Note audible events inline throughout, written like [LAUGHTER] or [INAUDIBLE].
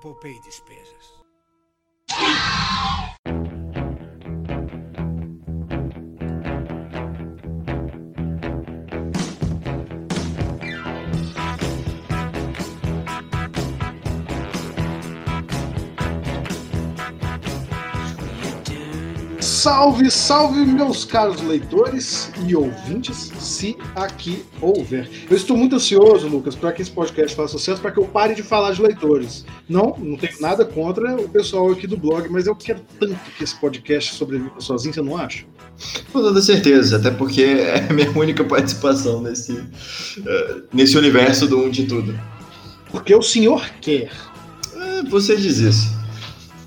poupei despesas. Salve, salve, meus caros leitores e ouvintes, se aqui houver. Eu estou muito ansioso, Lucas, para que esse podcast faça sucesso, para que eu pare de falar de leitores. Não, não tenho nada contra o pessoal aqui do blog, mas eu quero tanto que esse podcast sobreviva sozinho, você não acha? Com toda certeza, até porque é a minha única participação nesse, uh, nesse universo do Um de Tudo. Porque o senhor quer. É, você diz isso.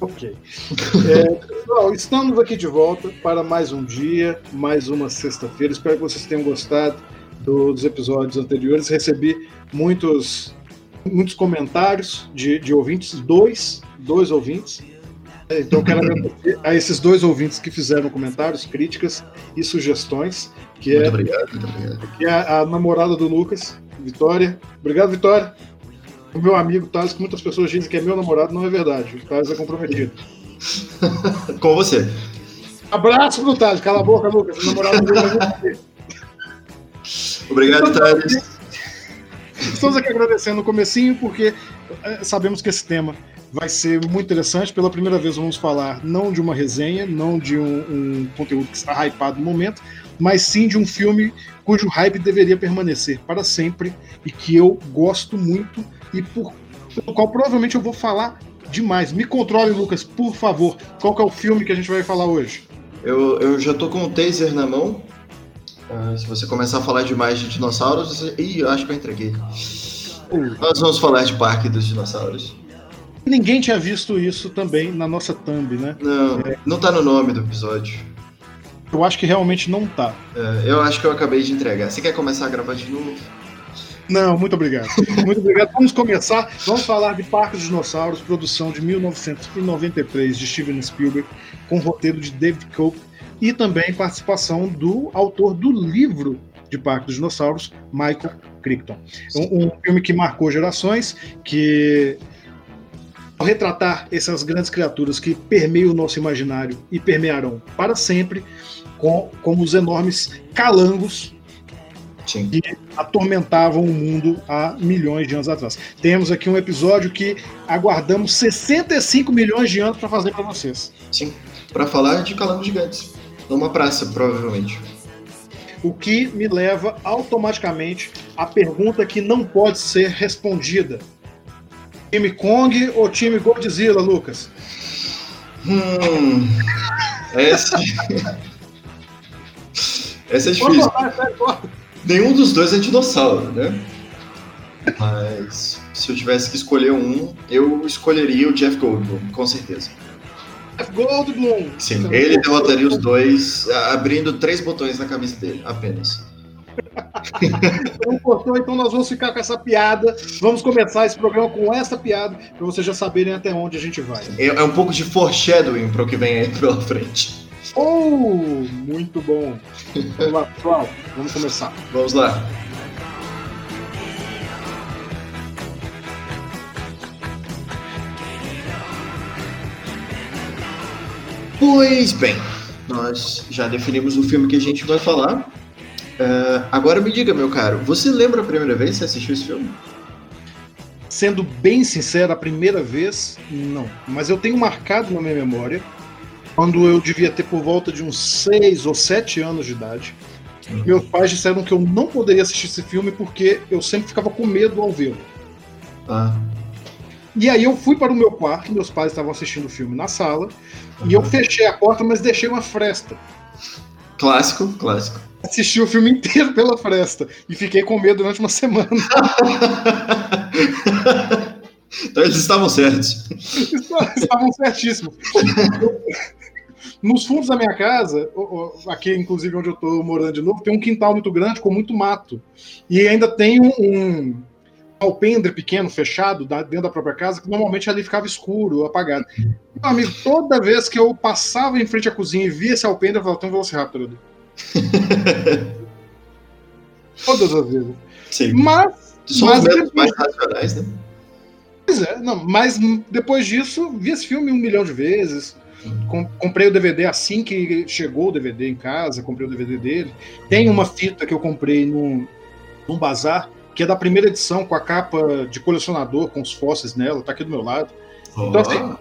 [LAUGHS] Ok. É, pessoal, estamos aqui de volta para mais um dia, mais uma sexta-feira. Espero que vocês tenham gostado dos episódios anteriores. Recebi muitos, muitos comentários de, de ouvintes, dois, dois ouvintes. Então, quero agradecer a esses dois ouvintes que fizeram comentários, críticas e sugestões. Que muito é, obrigado, muito obrigado. Que é a namorada do Lucas, Vitória. Obrigado, Vitória. O meu amigo Thales, que muitas pessoas dizem que é meu namorado, não é verdade. O Thales é comprometido. [LAUGHS] Com você. Abraço pro Thales. Cala a boca, Lucas. O namorado é Obrigado, Thales. Estamos aqui agradecendo no comecinho, porque é, sabemos que esse tema vai ser muito interessante. Pela primeira vez vamos falar não de uma resenha, não de um, um conteúdo que está hypado no momento, mas sim de um filme cujo hype deveria permanecer para sempre e que eu gosto muito e por pelo qual provavelmente eu vou falar demais. Me controle, Lucas, por favor. Qual que é o filme que a gente vai falar hoje? Eu, eu já tô com o taser na mão. Uh, se você começar a falar demais de dinossauros, você... Ih, eu acho que eu entreguei. Uh. Nós vamos falar de Parque dos Dinossauros. Ninguém tinha visto isso também na nossa thumb, né? Não, é... não tá no nome do episódio. Eu acho que realmente não tá. É, eu acho que eu acabei de entregar. Você quer começar a gravar de novo? Não, muito obrigado. Muito obrigado. Vamos começar. Vamos falar de Parque dos Dinossauros, produção de 1993 de Steven Spielberg, com roteiro de David Cope e também participação do autor do livro de Parque dos Dinossauros, Michael Crichton. Um, um filme que marcou gerações, que ao retratar essas grandes criaturas que permeiam o nosso imaginário e permearão para sempre, com, como os enormes calangos Sim. que atormentavam o mundo há milhões de anos atrás. Temos aqui um episódio que aguardamos 65 milhões de anos para fazer para vocês. Sim, para falar de calangos gigantes. Numa praça, provavelmente. O que me leva automaticamente à pergunta que não pode ser respondida. Time Kong ou time Godzilla, Lucas? Hum. Essa. [LAUGHS] Essa é difícil. Nenhum dos dois é dinossauro, né? Mas se eu tivesse que escolher um, eu escolheria o Jeff Goldblum, com certeza. Jeff Goldblum! Sim, ele derrotaria os dois abrindo três botões na camisa dele, apenas. Cortou, então nós vamos ficar com essa piada. Vamos começar esse programa com essa piada, para vocês já saberem até onde a gente vai. É, é um pouco de foreshadowing para o que vem aí pela frente. Oh, muito bom. Vamos lá, pessoal. Vamos começar. Vamos lá. Pois bem, nós já definimos o filme que a gente vai falar. Uh, agora me diga, meu caro, você lembra a primeira vez que você assistiu esse filme? Sendo bem sincero, a primeira vez, não. Mas eu tenho marcado na minha memória quando eu devia ter por volta de uns 6 ou 7 anos de idade. Uhum. Meus pais disseram que eu não poderia assistir esse filme porque eu sempre ficava com medo ao vê-lo. Ah. E aí eu fui para o meu quarto, meus pais estavam assistindo o filme na sala, uhum. e eu fechei a porta, mas deixei uma fresta. Clássico, clássico. Assisti o filme inteiro pela fresta e fiquei com medo durante uma semana. [LAUGHS] então eles estavam certos. Estavam certíssimos. [LAUGHS] Nos fundos da minha casa, aqui inclusive onde eu estou morando de novo, tem um quintal muito grande com muito mato. E ainda tem um, um alpendre pequeno, fechado, dentro da própria casa, que normalmente ali ficava escuro, apagado. Meu amigo, toda vez que eu passava em frente à cozinha e via esse alpendre, eu falava, tem um Velociraptor ali. [LAUGHS] Todas as vezes. Sim. Mas. São mas medos mais racionais, né? Pois é, não, mas depois disso, vi esse filme um milhão de vezes. Com, comprei o DVD assim que chegou o DVD em casa, comprei o DVD dele. Tem uma fita que eu comprei num, num bazar, que é da primeira edição, com a capa de colecionador, com os fósseis nela, tá aqui do meu lado. Oh. Então, assim,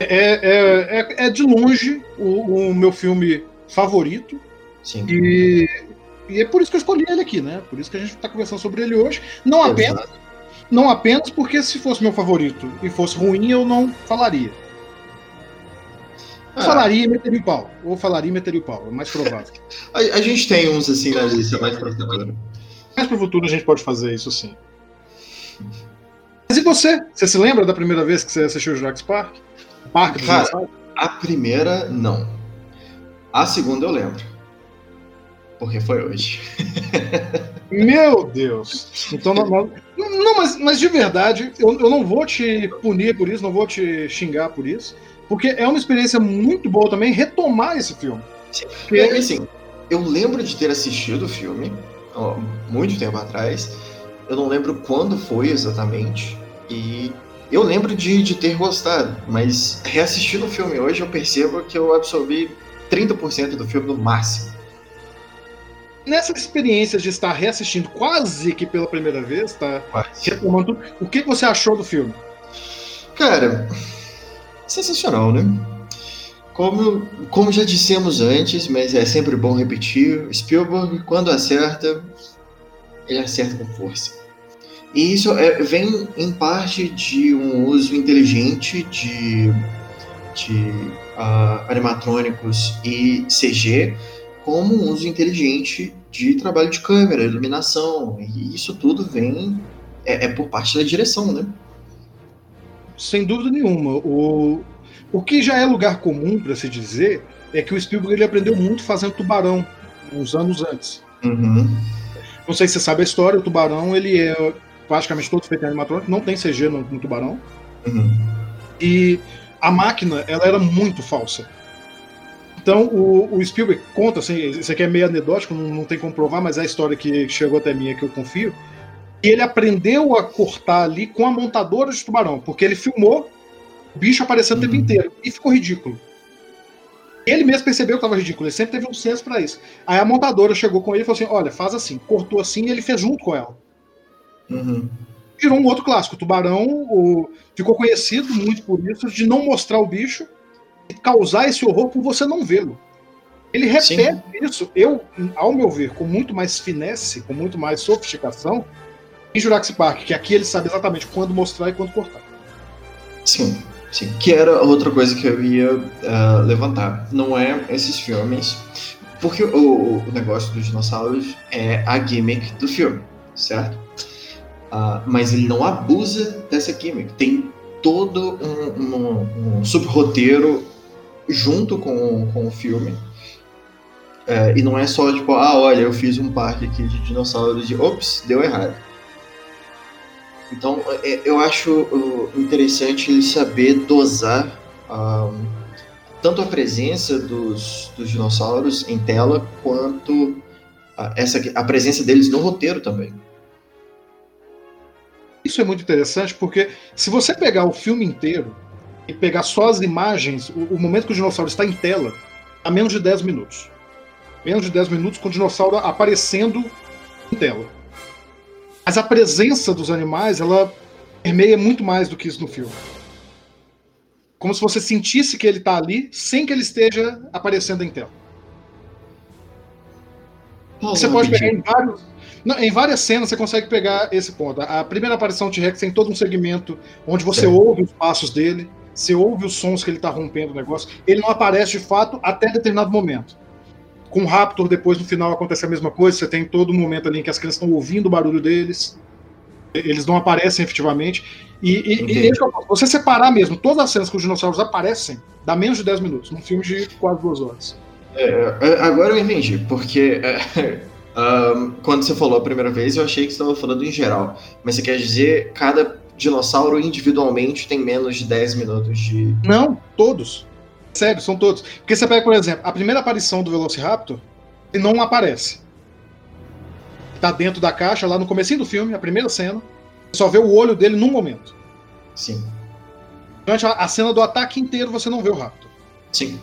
é, é, é, é, de longe o, o, meu filme favorito. Sim. E, e é por isso que eu escolhi ele aqui, né? Por isso que a gente está conversando sobre ele hoje. Não apenas, não apenas porque se fosse meu favorito e fosse ruim, eu não falaria. Ah. Falaria e meteria o pau. Ou falaria e meteria o pau. É mais provável. [LAUGHS] a, a, gente tem uns assim na lista mais pra futuro. Mais pro futuro a gente pode fazer isso sim. Mas e você? Você se lembra da primeira vez que você assistiu o Jurassic Park? Parque Cara, a primeira, não. A segunda eu lembro. Porque foi hoje. [LAUGHS] Meu Deus! Então, não, não mas, mas de verdade, eu, eu não vou te punir por isso, não vou te xingar por isso. Porque é uma experiência muito boa também retomar esse filme. Sim. Porque, assim, eu lembro de ter assistido o filme ó, muito tempo atrás. Eu não lembro quando foi exatamente. E eu lembro de, de ter gostado, mas reassistindo o filme hoje eu percebo que eu absorvi 30% do filme no máximo. Nessa experiência de estar reassistindo quase que pela primeira vez, tá? Retomando, o que você achou do filme? Cara, sensacional, né? Como, como já dissemos antes, mas é sempre bom repetir, Spielberg, quando acerta, ele acerta com força. E isso é, vem em parte de um uso inteligente de, de uh, animatrônicos e CG, como um uso inteligente de trabalho de câmera, iluminação. E isso tudo vem é, é por parte da direção, né? Sem dúvida nenhuma. O, o que já é lugar comum para se dizer é que o Spielberg ele aprendeu muito fazendo Tubarão uns anos antes. Uhum. Não sei se você sabe a história, o Tubarão ele é praticamente todo feito em animatrônico, não tem CG no, no Tubarão. Uhum. E a máquina ela era muito falsa. Então o, o Spielberg conta, assim, isso aqui é meio anedótico, não, não tem como provar, mas é a história que chegou até mim é que eu confio. E ele aprendeu a cortar ali com a montadora de tubarão, porque ele filmou o bicho aparecendo o tempo uhum. inteiro. E ficou ridículo. Ele mesmo percebeu que estava ridículo, ele sempre teve um senso para isso. Aí a montadora chegou com ele e falou assim: olha, faz assim, cortou assim e ele fez junto com ela. Uhum. Virou um outro clássico. O tubarão o, ficou conhecido muito por isso, de não mostrar o bicho e causar esse horror por você não vê-lo. Ele repete Sim. isso, eu, ao meu ver, com muito mais finesse, com muito mais sofisticação, em Jurassic Park, que aqui ele sabe exatamente quando mostrar e quando cortar. Sim. Sim, que era outra coisa que eu ia uh, levantar. Não é esses filmes, porque o, o, negócio dos dinossauros é a gimmick do filme, certo? Uh, mas ele não abusa dessa gimmick. Tem todo um, um, um sub-roteiro junto com, com o filme. Uh, e não é só tipo, ah, olha, eu fiz um parque aqui de dinossauros e ops, deu errado. Então, é, eu acho interessante ele saber dosar um, tanto a presença dos, dos, dinossauros em tela, quanto a, essa, a presença deles no roteiro também. Isso é muito interessante porque se você pegar o filme inteiro e pegar só as imagens, o, o momento que o dinossauro está em tela, a menos de 10 minutos. Menos de 10 minutos com o dinossauro aparecendo em tela. Mas a presença dos animais, ela permeia muito mais do que isso no filme. Como se você sentisse que ele está ali sem que ele esteja aparecendo em tela. você pode pegar em vários. Não, em várias cenas você consegue pegar esse ponto. A primeira aparição de T-Rex tem todo um segmento onde você ouve os passos dele, você ouve os sons que ele está rompendo o negócio. Ele não aparece de fato até determinado momento. Com o Raptor, depois no final acontece a mesma coisa. Você tem todo um momento ali em que as crianças estão ouvindo o barulho deles. Eles não aparecem efetivamente. E, e, e você separar mesmo todas as cenas que os dinossauros aparecem, dá menos de 10 minutos, num filme de quase duas horas. É, é agora eu entendi, porque é, [LAUGHS] um, quando você falou a primeira vez, eu achei que você estava falando em geral. Mas você quer dizer cada dinossauro individualmente tem menos de 10 minutos de. Não, todos. Sério, são todos. Porque você pega, por exemplo, a primeira aparição do Velociraptor, ele não aparece. Tá dentro da caixa, lá no começo do filme, a primeira cena. Você só vê o olho dele num momento. Sim. Durante a, cena do ataque inteiro você não vê o Raptor. Sim.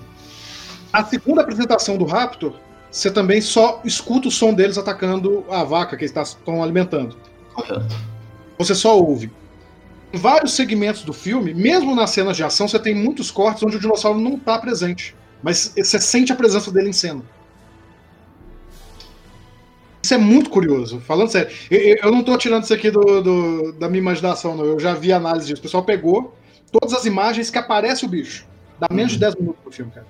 A segunda apresentação do Raptor, você também só escuta o som deles atacando a vaca que eles tá, estão alimentando. Correto. Você só ouve. Em vários segmentos do filme, mesmo nas cenas de ação, você tem muitos cortes onde o dinossauro não está presente. Mas você sente a presença dele em cena. Isso é muito curioso, falando sério. Eu, eu não estou tirando isso aqui do, do, da minha imaginação, não. Eu já vi análise disso. O pessoal pegou todas as imagens que aparece o bicho. Dá menos de 10 minutos do filme, cara.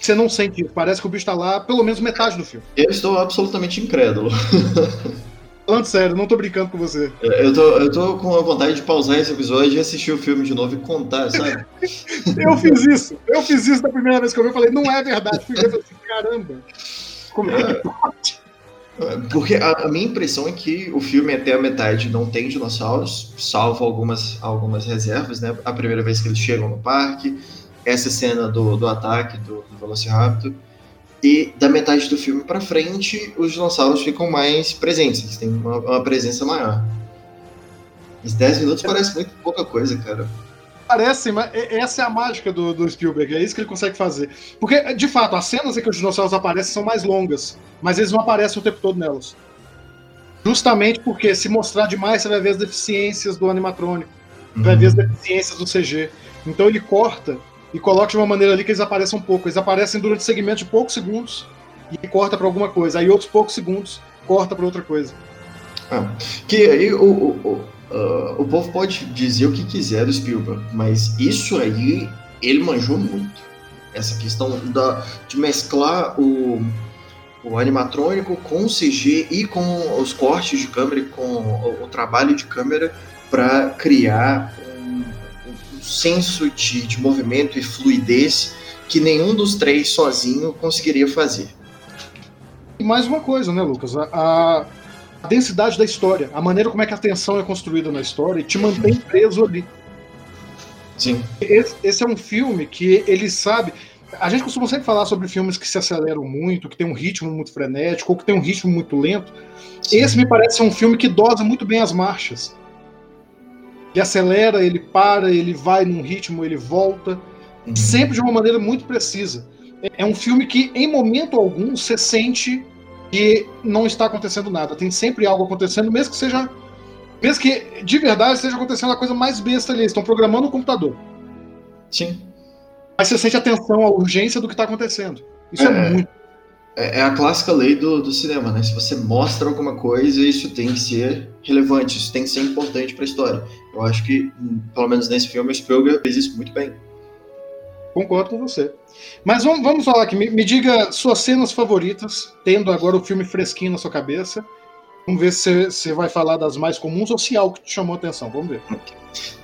Você não sente isso. Parece que o bicho está lá pelo menos metade do filme. Eu estou absolutamente incrédulo. [LAUGHS] Falando sério, não tô brincando com você. Eu tô, eu tô com a vontade de pausar esse episódio e assistir o filme de novo e contar, sabe? [LAUGHS] eu fiz isso. Eu fiz isso da primeira vez que eu vi. Eu falei, não é verdade. Fui ver assim, caramba. Como é que pode? Porque a, a, minha impressão é que o filme até a metade não tem dinossauros, salvo algumas, algumas reservas, né? A primeira vez que eles chegam no parque, essa cena do, do ataque do, do Velociraptor. E da metade do filme para frente, os dinossauros ficam mais presentes, eles têm uma, uma presença maior. Os 10 minutos parece muito pouca coisa, cara. Parece, mas essa é a mágica do, do, Spielberg, é isso que ele consegue fazer. Porque, de fato, as cenas em que os dinossauros aparecem são mais longas, mas eles não aparecem o tempo todo nelas. Justamente porque se mostrar demais, você vai ver as deficiências do animatrônico, uhum. vai ver as deficiências do CG. Então ele corta e coloca de uma maneira ali que eles apareçam um pouco. Eles aparecem durante segmentos de poucos segundos e corta para alguma coisa. Aí outros poucos segundos corta para outra coisa. Ah, que aí o, o, o, uh, o povo pode dizer o que quiser do Spielberg, mas isso aí ele manjou muito. Essa questão da, de mesclar o, o animatrônico com o CG e com os cortes de câmera com o, o trabalho de câmera para criar senso de, de movimento e fluidez que nenhum dos três sozinho conseguiria fazer. E mais uma coisa, né, Lucas? A, a, densidade da história, a maneira como é que a tensão é construída na história te mantém preso ali. Sim. Esse, esse é um filme que ele sabe. A gente costuma sempre falar sobre filmes que se aceleram muito, que tem um ritmo muito frenético, ou que tem um ritmo muito lento. Sim. Esse me parece ser um filme que dosa muito bem as marchas. Ele acelera, ele para, ele vai num ritmo, ele volta, uhum. sempre de uma maneira muito precisa. É, um filme que, em momento algum, você sente que não está acontecendo nada. Tem sempre algo acontecendo, mesmo que seja. Mesmo que de verdade esteja acontecendo a coisa mais besta ali. Eles estão programando o computador. Sim. Mas você sente a tensão, a urgência do que está acontecendo. Isso é, é muito é, é a clássica lei do, do cinema, né? Se você mostra alguma coisa, isso tem que ser relevante, isso tem que ser importante para a história. Eu acho que, hum, pelo menos nesse filme, o Spielberg fez isso muito bem. Concordo com você. Mas vamos, vamos falar aqui. Me, me, diga suas cenas favoritas, tendo agora o filme fresquinho na sua cabeça. Vamos ver se você vai falar das mais comuns ou se algo que te chamou a atenção. Vamos ver.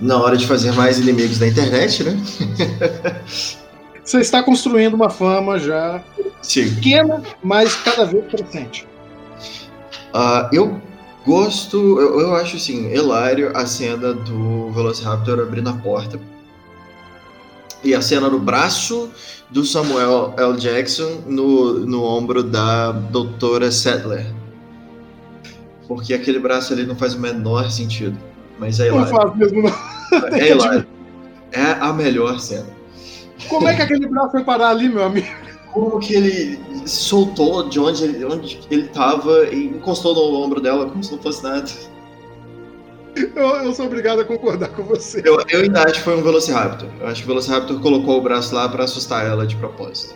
Na hora de fazer mais inimigos da internet, né? [LAUGHS] você está construindo uma fama já Sim. pequena, mas cada vez crescente. Uh, eu gosto, eu, eu, acho assim, hilário a cena do Velociraptor abrindo a porta. E a cena do braço do Samuel L. Jackson no, no ombro da doutora Sadler. Porque aquele braço ali não faz o menor sentido. Mas é hilário. Não faz mesmo, não. É [LAUGHS] hilário. É a melhor cena. Como é que aquele braço foi parar ali, meu amigo? Como que ele soltou de onde ele, onde ele tava e encostou no ombro dela como se não fosse nada. Eu, eu sou obrigado a concordar com você. Eu, eu ainda acho que foi um Velociraptor. Eu acho que o Velociraptor colocou o braço lá para assustar ela de propósito.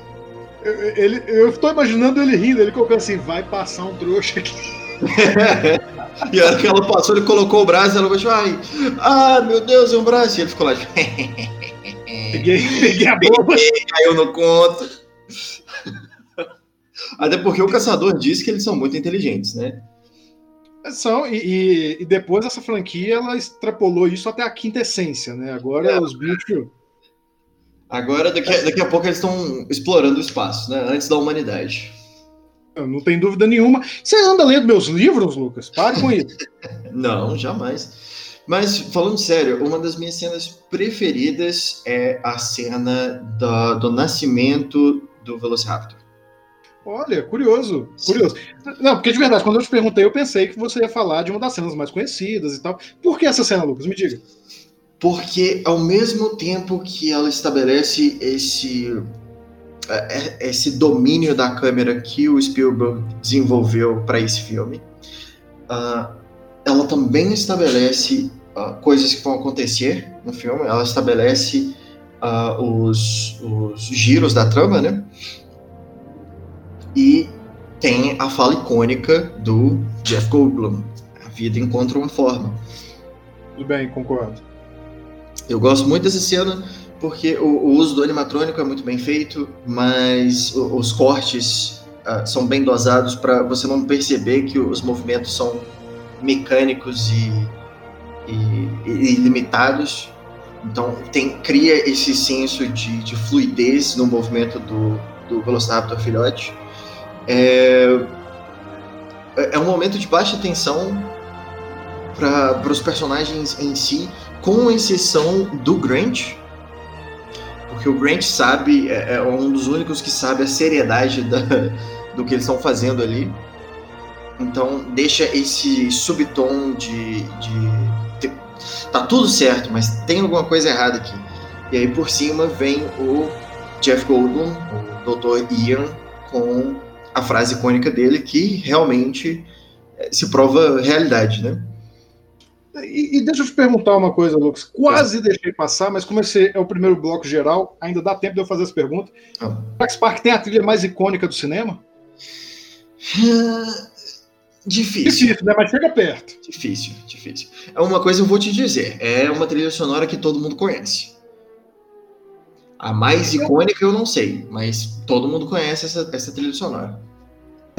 Eu, ele, eu tô imaginando ele rindo, ele colocou assim, vai passar um trouxa aqui. [LAUGHS] e a hora que ela passou, ele colocou o braço e ela falou, ai, ah, meu Deus, é um braço. E ele ficou lá, [LAUGHS] Peguei, [LAUGHS] peguei a boba. Caiu no conto. Até porque o caçador disse que eles são muito inteligentes, né? São, e, e, depois essa franquia ela extrapolou isso até a quinta essência, né? Agora é. os bichos. Agora, daqui a, daqui a pouco, eles estão explorando o espaço, né? Antes da humanidade. Não tem dúvida nenhuma. Você anda lendo meus livros, Lucas? Pare com isso. [LAUGHS] Não, jamais. Mas, falando sério, uma das minhas cenas preferidas é a cena do, do nascimento do Velociraptor. Olha, curioso, curioso. Não, porque de verdade, quando eu te perguntei, eu pensei que você ia falar de uma das cenas mais conhecidas e tal. Por que essa cena, Lucas? Me diga. porque ao mesmo tempo que ela estabelece esse é, é, esse domínio da câmera que o Spielberg desenvolveu para esse filme, uh, ela também estabelece uh, coisas que vão acontecer no filme. Ela estabelece uh, os, os giros da trama, né? E tem a fala icônica do Jeff Goldblum: A vida encontra uma forma. Tudo bem, concordo. Eu gosto muito dessa cena porque o, o uso do animatrônico é muito bem feito, mas o, os cortes uh, são bem dosados para você não perceber que os movimentos são mecânicos e, e, e limitados. Então tem, cria esse senso de, de fluidez no movimento do, do Velociraptor filhote. É, é um momento de baixa tensão para os personagens em si, com exceção do Grant, porque o Grant sabe, é, é um dos únicos que sabe a seriedade da, do que eles estão fazendo ali. Então deixa esse subtom de, de, tá tudo certo, mas tem alguma coisa errada aqui. E aí por cima vem o Jeff Goldblum, o Dr. Ian, com a frase icônica dele que realmente é, se prova realidade, né? E, e, deixa eu te perguntar uma coisa, Lucas. Quase é. deixei passar, mas como esse é o primeiro bloco geral, ainda dá tempo de eu fazer essa pergunta. Ah. Park tem a trilha mais icônica do cinema? Difícil. Difícil, né? Mas chega perto. Difícil, difícil. É uma coisa eu vou te dizer. É uma trilha sonora que todo mundo conhece. A mais icônica eu não sei, mas todo mundo conhece essa, essa trilha sonora.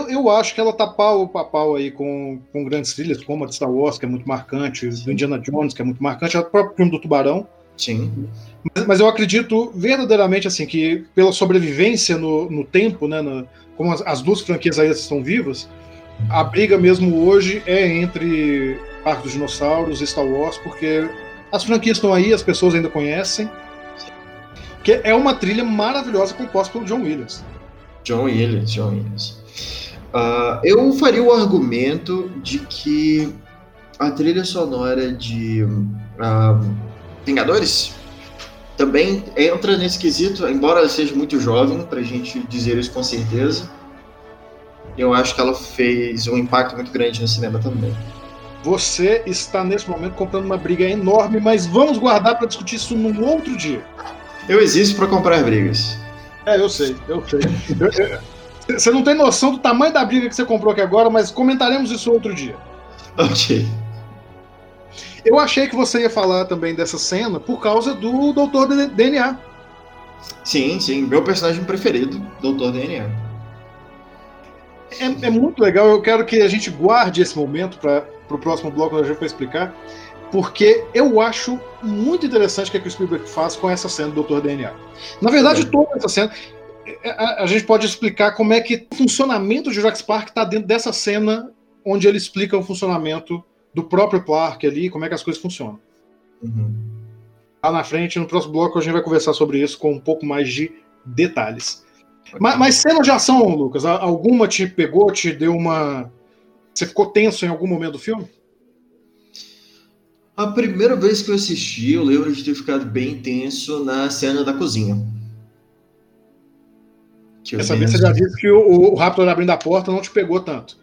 Eu acho que ela tá pau a pau aí com, com grandes trilhas, como a de Star Wars, que é muito marcante, do Indiana Jones, que é muito marcante, o próprio filme do Tubarão. Sim. Mas, mas, eu acredito verdadeiramente assim que pela sobrevivência no, no tempo, né, como as, as, duas franquias ainda estão vivas, a briga mesmo hoje é entre Parque dos Dinossauros e Star Wars, porque as franquias estão aí, as pessoas ainda conhecem. Que é uma trilha maravilhosa composta pelo John Williams. John Williams, John Williams. Uh, eu faria o argumento de que a trilha sonora de uh, Vingadores também entra nesse quesito, embora seja muito jovem, para a gente dizer isso com certeza. Eu acho que ela fez um impacto muito grande no cinema também. Você está nesse momento comprando uma briga enorme, mas vamos guardar para discutir isso num outro dia. Eu existo para comprar brigas. É, eu sei, eu sei. Você não tem noção do tamanho da briga que você comprou aqui agora, mas comentaremos isso outro dia. Ok. Eu achei que você ia falar também dessa cena por causa do Doutor DNA. Sim, sim. Meu personagem preferido, Doutor DNA. É, é muito legal. Eu quero que a gente guarde esse momento para o próximo bloco, a gente vai explicar. Porque eu acho muito interessante o que, é que o Spielberg faz com essa cena do Doutor DNA. Na verdade, é. toda essa cena. É, a, a, gente pode explicar como é que o funcionamento de Jurassic Park está dentro dessa cena onde ele explica o funcionamento do próprio parque ali, como é que as coisas funcionam. Uhum. Lá na frente, no próximo bloco, a gente vai conversar sobre isso com um pouco mais de detalhes. Mas, mas cena de ação, Lucas, alguma te pegou, te deu uma. Você ficou tenso em algum momento do filme? A primeira vez que eu assisti, eu lembro de ter ficado bem tenso na cena da cozinha. Que Essa vez você já disse que o, o Raptor abrindo a porta não te pegou tanto.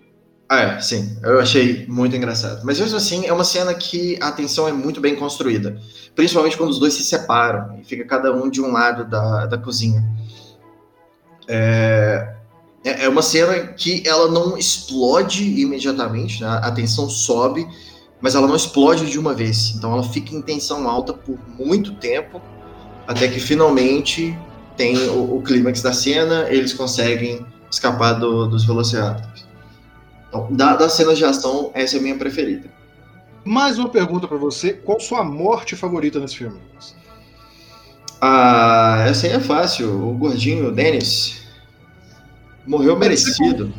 Ah, é, sim. Eu achei muito engraçado. Mas mesmo assim, é uma cena que a tensão é muito bem construída. Principalmente quando os dois se separam e fica cada um de um lado da, da cozinha. É, é, é uma cena que ela não explode imediatamente, né? a tensão sobe, mas ela não explode de uma vez. Então ela fica em tensão alta por muito tempo, até que finalmente tem o, o clímax da cena, eles conseguem escapar do, dos Velociraptors. Então, da, das cenas de ação, essa é a minha preferida. Mais uma pergunta para você: qual sua morte favorita nesse filme? Ah, essa aí é fácil. O gordinho Dennis morreu merecido.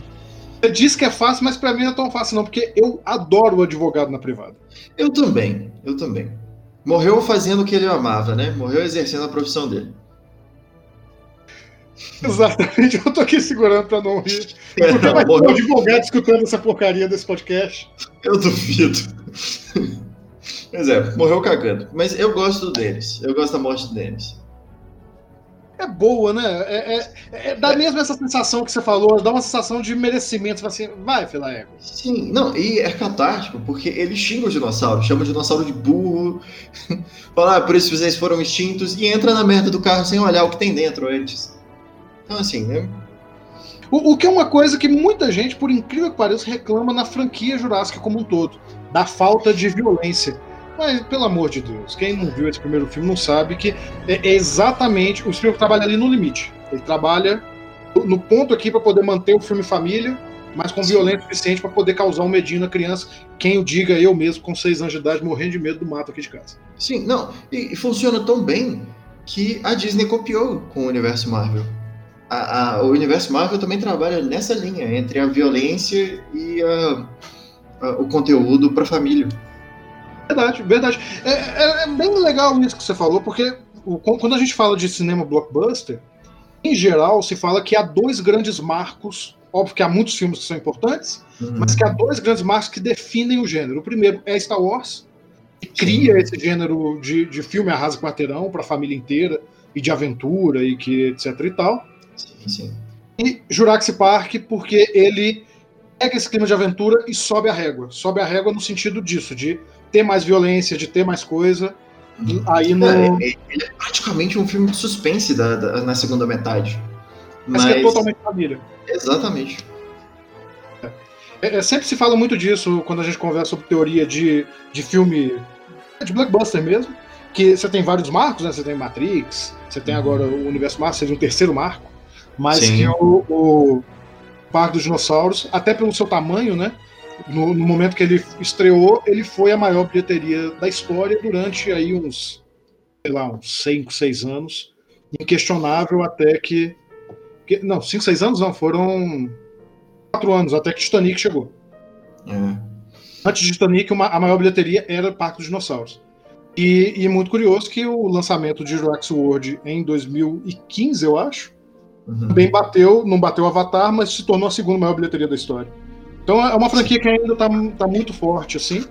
Você disse que é fácil, mas para mim não é tão fácil não, porque eu adoro o advogado na privada. Eu também, eu também. Morreu fazendo o que ele amava, né? Morreu exercendo a profissão dele. [LAUGHS] Exatamente, eu tô aqui segurando pra não rir. Porque vai ter um advogado escutando essa porcaria desse podcast. Eu duvido. [LAUGHS] Pois é, morreu cagando. Mas eu gosto deles. Eu gosto da morte deles é boa, né? É, é, é dá mesmo essa sensação que você falou, dá uma sensação de merecimento. Você fala assim, vai, Filaego. Sim, não, e é catártico, porque ele xinga o dinossauro, chama o dinossauro de burro, [LAUGHS] fala, ah, por isso vocês foram extintos, e entra na merda do carro sem olhar o que tem dentro antes. Então, assim, né? O, o que é uma coisa que muita gente, por incrível que pareça, reclama na franquia Jurássica como um todo, da falta de violência. Mas, pelo amor de Deus, quem não viu esse primeiro filme não sabe que é exatamente. O Spielberg trabalha ali no limite. Ele trabalha no ponto aqui para poder manter o filme família, mas com violência suficiente para poder causar um medinho na criança. Quem o diga, eu mesmo, com seis anos de idade, morrendo de medo do mato aqui de casa. Sim, não. E, e funciona tão bem que a Disney copiou com o universo Marvel. A, a, o universo Marvel também trabalha nessa linha, entre a violência e a, o conteúdo para família. Verdade, verdade. É, é, é, bem legal isso que você falou, porque o, quando a gente fala de cinema blockbuster, em geral se fala que há dois grandes marcos. Óbvio que há muitos filmes que são importantes, uhum. mas que há dois grandes marcos que definem o gênero. O primeiro é Star Wars, que cria esse gênero de, de filme arrasa quarteirão para a família inteira, e de aventura, e que etc e tal. Sim, sim. E Jurassic Park, porque ele pega esse clima de aventura e sobe a régua. Sobe a régua no sentido disso, de ter mais violência, de ter mais coisa. Aí no... É, ele é praticamente um filme de suspense da, da na segunda metade. Mas, é totalmente família. Exatamente. É, é, sempre se fala muito disso quando a gente conversa sobre teoria de, de filme de blockbuster mesmo, que você tem vários marcos, né? Você tem Matrix, você tem agora o Universo Marvel, seria um terceiro marco, mas Sim. que o, o Parque dos Dinossauros, até pelo seu tamanho, né? No, no, momento que ele estreou, ele foi a maior bilheteria da história durante aí uns, sei lá, uns 5, 6 anos. Inquestionável até que, que. Não, 5, 6 anos não, foram 4 anos, até que Titanic chegou. É. Antes de Titanic, uma, a maior bilheteria era Parque dos Dinossauros. E, e, muito curioso que o lançamento de Jurassic World em 2015, eu acho, uhum. também bateu, não bateu Avatar, mas se tornou a segunda maior bilheteria da história. Então é uma franquia que ainda está tá muito forte, assim.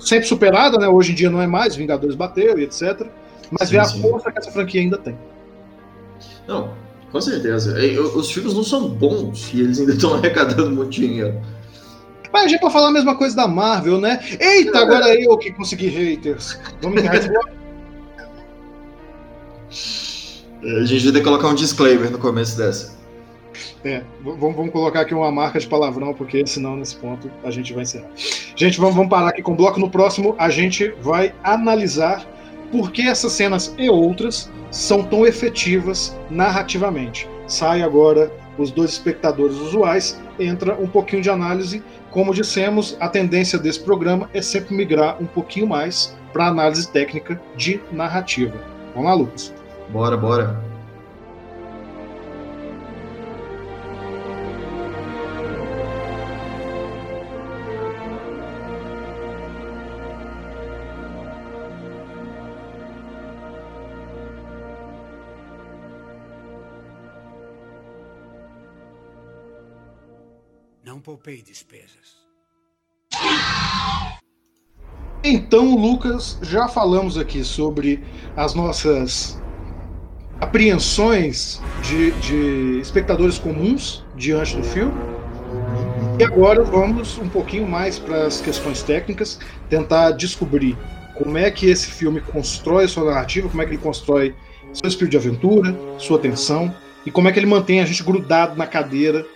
Sempre superada, né? Hoje em dia não é mais, Vingadores bateu e etc. Mas sim, vê a sim. força que essa franquia ainda tem. Não, com certeza. Os filmes não são bons e eles ainda estão [LAUGHS] arrecadando muito dinheiro. Mas a gente pode falar a mesma coisa da Marvel, né? Eita, agora eu que consegui haters. Vamos [LAUGHS] A gente vai ter que colocar um disclaimer no começo dessa. É, vamos, vamos, colocar aqui uma marca de palavrão, porque senão nesse ponto a gente vai encerrar. Gente, vamos, vamos parar aqui com o bloco. No próximo, a gente vai analisar por que essas cenas e outras são tão efetivas narrativamente. Sai agora os dois espectadores usuais, entra um pouquinho de análise. Como dissemos, a tendência desse programa é sempre migrar um pouquinho mais para análise técnica de narrativa. Vamos lá, Lucas. Bora, bora. Poupei despesas. Então, Lucas, já falamos aqui sobre as nossas apreensões de, de espectadores comuns diante do filme. E agora vamos um pouquinho mais para as questões técnicas, tentar descobrir como é que esse filme constrói sua narrativa, como é que ele constrói seu espírito de aventura, sua tensão, e como é que ele mantém a gente grudado na cadeira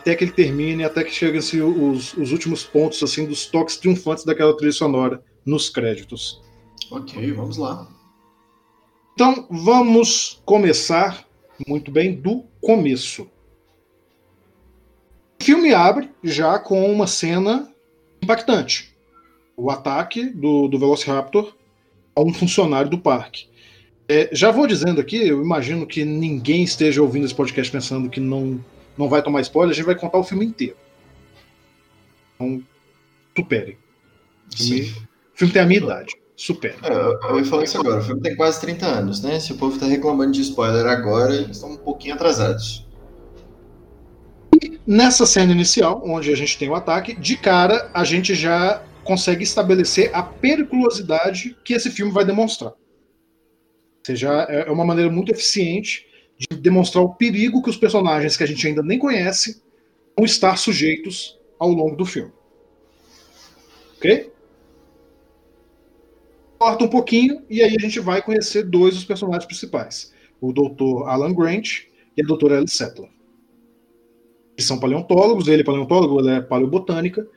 até que ele termine, até que cheguem assim, os, os últimos pontos assim dos toques triunfantes daquela trilha sonora nos créditos. Ok, vamos lá. Então vamos começar muito bem do começo. O filme abre já com uma cena impactante. O ataque do, do Velociraptor a um funcionário do parque. É, já vou dizendo aqui, eu imagino que ninguém esteja ouvindo esse podcast pensando que não não vai tomar spoiler, a gente vai contar o filme inteiro. Então, superem. O filme, o filme tem a minha idade. Supera. É, eu ia falar isso agora. O filme tem quase 30 anos, né? Se o povo tá reclamando de spoiler agora, eles estão um pouquinho atrasados. E nessa cena inicial, onde a gente tem o ataque, de cara a gente já consegue estabelecer a periculosidade que esse filme vai demonstrar. Ou seja, é, é uma maneira muito eficiente de demonstrar o perigo que os personagens que a gente ainda nem conhece vão estar sujeitos ao longo do filme. Ok? Corta um pouquinho e aí a gente vai conhecer dois dos personagens principais: o Dr. Alan Grant e a doutora Alice Settler. Eles são paleontólogos, ele é paleontólogo, ela é paleobotânica,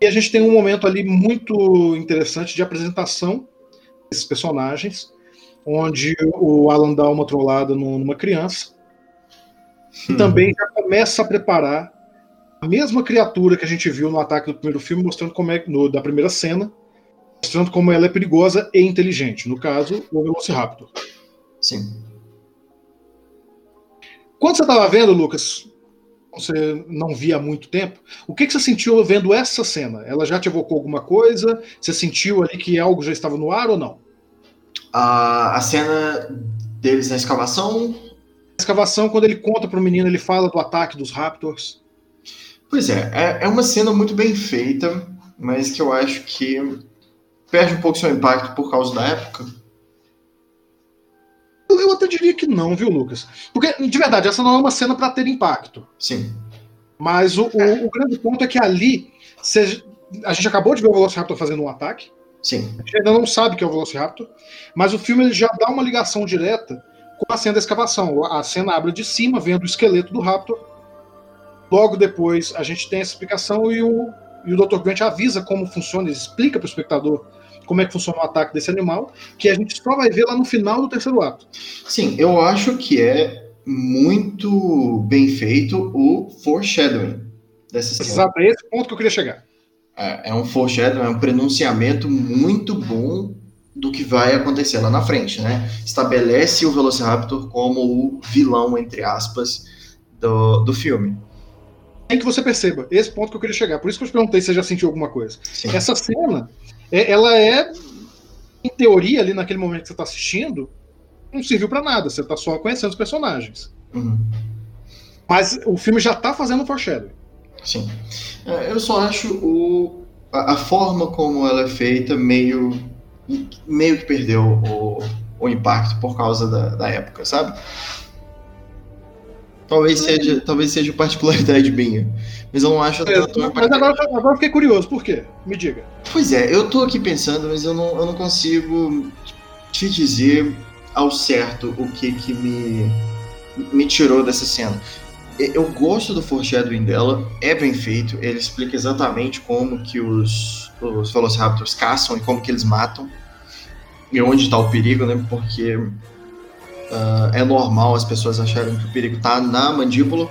e a gente tem um momento ali muito interessante de apresentação desses personagens, onde o Alan dá uma trollada numa criança, e hum. também já começa a preparar a mesma criatura que a gente viu no ataque do primeiro filme, mostrando como é no, da primeira cena, mostrando como ela é perigosa e inteligente. No caso, o Velociraptor. Sim. Quando você estava vendo, Lucas, você não via há muito tempo, o que, que você sentiu vendo essa cena? Ela já te evocou alguma coisa? Você sentiu ali que algo já estava no ar ou não? A, a cena deles na escavação. A escavação, quando ele conta para o menino, ele fala do ataque dos Raptors. Pois é, é, é uma cena muito bem feita, mas que eu acho que perde um pouco seu impacto por causa da época. Eu até diria que não, viu, Lucas? Porque, de verdade, essa não é uma cena para ter impacto. Sim. Mas o, o, o, grande ponto é que ali, a gente acabou de ver o Velociraptor fazendo um ataque. Sim. A gente ainda não sabe que é o Velociraptor, mas o filme ele já dá uma ligação direta com a cena da escavação. A cena abre de cima, vendo o esqueleto do Raptor. Logo depois, a gente tem essa explicação e o, e o Dr. Grant avisa como funciona, ele explica para o espectador como é que funciona o ataque desse animal, que a gente só vai ver lá no final do terceiro ato. Sim, eu acho que é muito bem feito o foreshadowing dessa cena. Exato, é esse ponto que eu queria chegar. É, é um foreshadowing, é um pronunciamento muito bom do que vai acontecer lá na frente, né? Estabelece o Velociraptor como o vilão, entre aspas, do, do filme. Tem que você perceba, esse ponto que eu queria chegar. Por isso que eu te perguntei se você já sentiu alguma coisa. Sim. Essa cena, é, ela é, em teoria, ali naquele momento que você está assistindo, não serviu para nada. Você está só conhecendo os personagens. Uhum. Mas o filme já está fazendo foreshadowing. Sim. É, eu só acho o, a, a, forma como ela é feita meio, meio que perdeu o, o impacto por causa da, da época, sabe? Talvez seja, talvez seja particularidade [LAUGHS] minha. Mas eu não acho é. Mas agora, agora fiquei curioso, por quê? Me diga. Pois é, eu tô aqui pensando, mas eu não, eu não consigo te dizer ao certo o que que me, me tirou dessa cena. Eu gosto do foreshadowing dela, é bem feito, ele explica exatamente como que os, os Velociraptors caçam e como que eles matam. E onde está o perigo, né? Porque uh, é normal as pessoas acharem que o perigo está na mandíbula,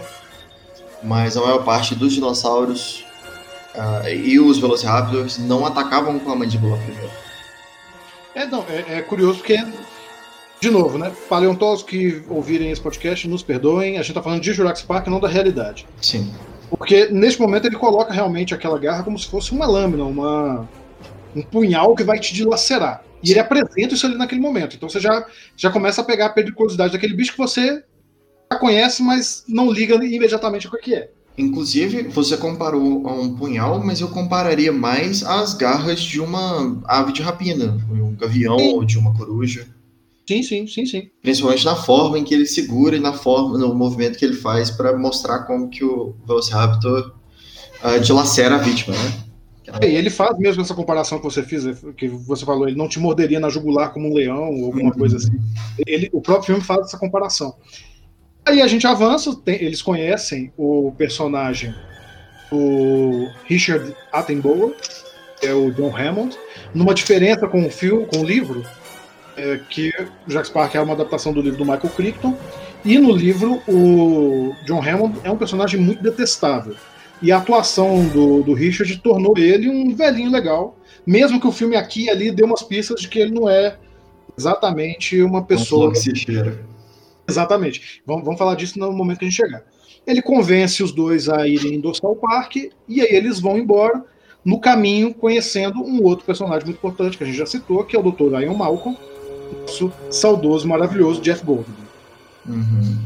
mas a maior parte dos dinossauros uh, e os Velociraptors não atacavam com a mandíbula primeiro. É, não, é, é curioso porque, de novo, né? Paleontólogos que ouvirem esse podcast, nos perdoem, a gente tá falando de Jurassic Park, não da realidade. Sim. Porque neste momento ele coloca realmente aquela garra como se fosse uma lâmina, uma, um punhal que vai te dilacerar. E ele apresenta isso ali naquele momento. Então você já, já começa a pegar a periculosidade daquele bicho que você já conhece, mas não liga imediatamente o que é. Inclusive, você comparou a um punhal, mas eu compararia mais às garras de uma ave de rapina, um gavião sim. ou de uma coruja. Sim, sim, sim, sim. Principalmente na forma em que ele segura e na forma, no movimento que ele faz para mostrar como que o Velociraptor uh, dilacera a vítima, né? É, e ele faz mesmo essa comparação que você fez, que você falou, ele não te morderia na jugular como um leão ou alguma uhum. coisa assim. Ele, o próprio filme faz essa comparação. Aí a gente avança, tem, eles conhecem o personagem o Richard Attenborough, que é o John Hammond, numa diferença com o filme, com o livro, é, que Jack Spark é uma adaptação do livro do Michael Crichton, e no livro o John Hammond é um personagem muito detestável. E a atuação do, do Richard tornou ele um velhinho legal, mesmo que o filme aqui e ali dê umas pistas de que ele não é exatamente uma pessoa. Que se cheira Exatamente. Vamos, vamos falar disso no momento que a gente chegar. Ele convence os dois a irem endossar o parque e aí eles vão embora no caminho conhecendo um outro personagem muito importante que a gente já citou, que é o Dr. Ian Malcolm, nosso saudoso, maravilhoso Jeff Goldblum. Uhum.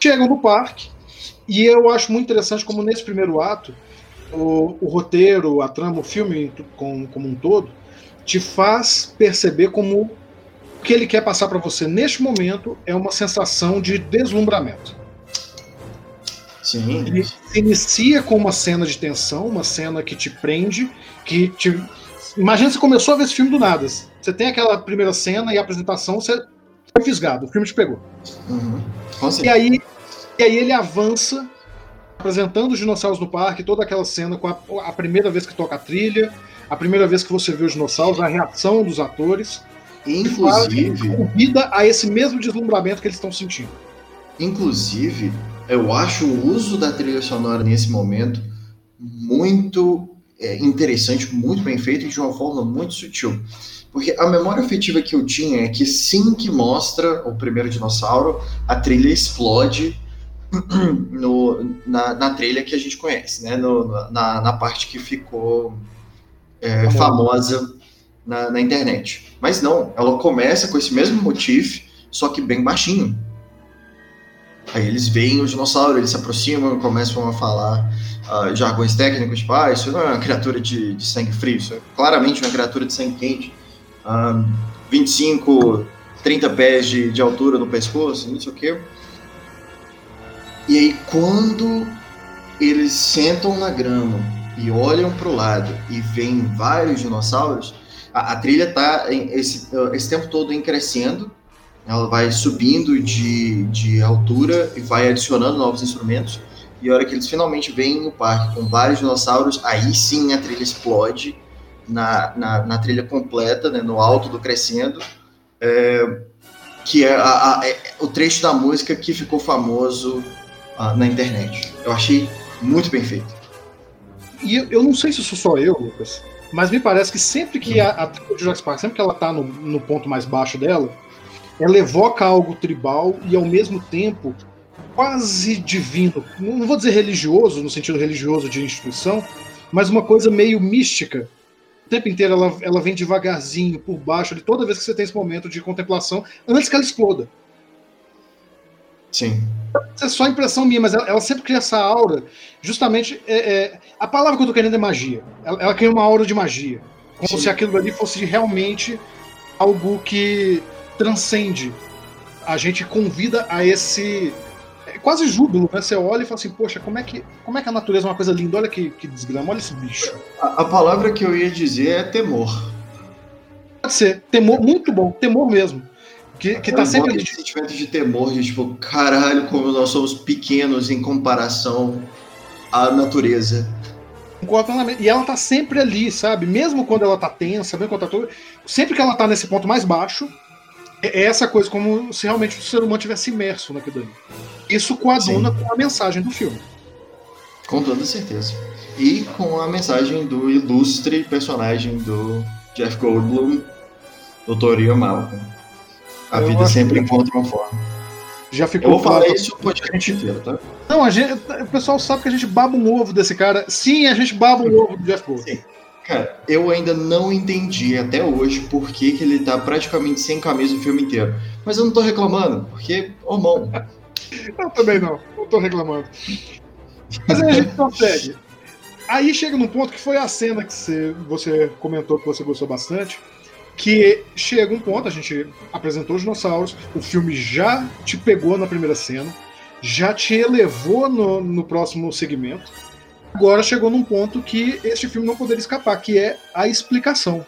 Chegam no parque e eu acho muito interessante como nesse primeiro ato o, o roteiro, a trama, o filme como, como um todo, te faz perceber como o que ele quer passar para você neste momento é uma sensação de deslumbramento. Sim. Ele se inicia com uma cena de tensão, uma cena que te prende, que te. Imagina você começou a ver esse filme do nada. Você tem aquela primeira cena e a apresentação, você foi fisgado, o filme te pegou. Uhum. E aí, e aí ele avança apresentando os dinossauros no parque, toda aquela cena com a, a, primeira vez que toca a trilha, a primeira vez que você vê os dinossauros, a reação dos atores. Inclusive. Convida a esse mesmo deslumbramento que eles estão sentindo. Inclusive, eu acho o uso da trilha sonora nesse momento muito é, interessante, muito bem feito e de uma forma muito sutil. Porque a memória afetiva que eu tinha é que sim que mostra o primeiro dinossauro, a trilha explode [CLEARS THROAT] no, na, na, trilha que a gente conhece, né? No, na, na parte que ficou é, famosa na, na, internet. Mas não, ela começa com esse mesmo motivo, só que bem baixinho. Aí eles veem o dinossauro, eles se aproximam, começam a falar uh, jargões técnicos, tipo, ah, isso não é uma criatura de, de sangue frio, isso é claramente uma criatura de sangue quente. Uh, 25, 30 pés de, de altura no pescoço, não sei o quê. E aí, quando eles sentam na grama e olham para o lado e veem vários dinossauros, a, a trilha está esse, esse tempo todo em crescendo, ela vai subindo de, de altura e vai adicionando novos instrumentos. E a hora que eles finalmente vêm no parque com vários dinossauros, aí sim a trilha explode na, na, na trilha completa, né, no alto do crescendo. É, que é, a, a, é o trecho da música que ficou famoso uh, na internet. Eu achei muito bem feito. E eu, eu não sei se sou só eu, Lucas, mas me parece que sempre que a, a trilha de Jurassic Park, sempre que ela tá no, no ponto mais baixo dela, ela evoca algo tribal e ao mesmo tempo quase divino. Não vou dizer religioso, no sentido religioso de instituição, mas uma coisa meio mística. O tempo inteiro ela, ela vem devagarzinho, por baixo, de toda vez que você tem esse momento de contemplação, antes que ela exploda. Sim. Isso é só impressão minha, mas ela, ela sempre cria essa aura. Justamente, é, é, a palavra que eu tô querendo é magia. Ela, ela cria uma aura de magia. Como Sim. se aquilo ali fosse realmente algo que transcende. A gente convida a esse é quase júbilo, né? Você olha e fala assim, poxa, como é que, como é que a natureza é uma coisa linda? Olha que, que desgrama, olha esse bicho. A, a, palavra que eu ia dizer é temor. Pode ser, temor, muito bom, temor mesmo. Que, que tá sempre. Esse sentimento de temor, de tipo, caralho, como nós somos pequenos em comparação à natureza. E ela tá sempre ali, sabe? Mesmo quando ela tá tensa, mesmo quando tá Sempre que ela tá nesse ponto mais baixo, é, é essa coisa, como se realmente o ser humano tivesse imerso naquilo ali. Isso coaduna Sim. com a mensagem do filme. Com toda certeza. E com a mensagem do ilustre personagem do Jeff Goldblum, Dr. Ian Malcolm. A eu vida sempre que... encontra uma forma. Já ficou eu vou falar claro. isso o podcast inteiro, tá? Não, a gente, o pessoal sabe que a gente baba um ovo desse cara. Sim, a gente baba um ovo do Jeff Goldblum. Sim. Cara, eu ainda não entendi até hoje por que, que ele tá praticamente sem camisa o filme inteiro. Mas eu não tô reclamando, porque, hormônio. eu também não, não tô reclamando. Mas aí a gente consegue. Aí chega num ponto que foi a cena que você, você comentou que você gostou bastante, que chega um ponto, a gente apresentou os dinossauros, o filme já te pegou na primeira cena, já te elevou no, no próximo segmento. Agora chegou num ponto que este filme não poderia escapar, que é a explicação.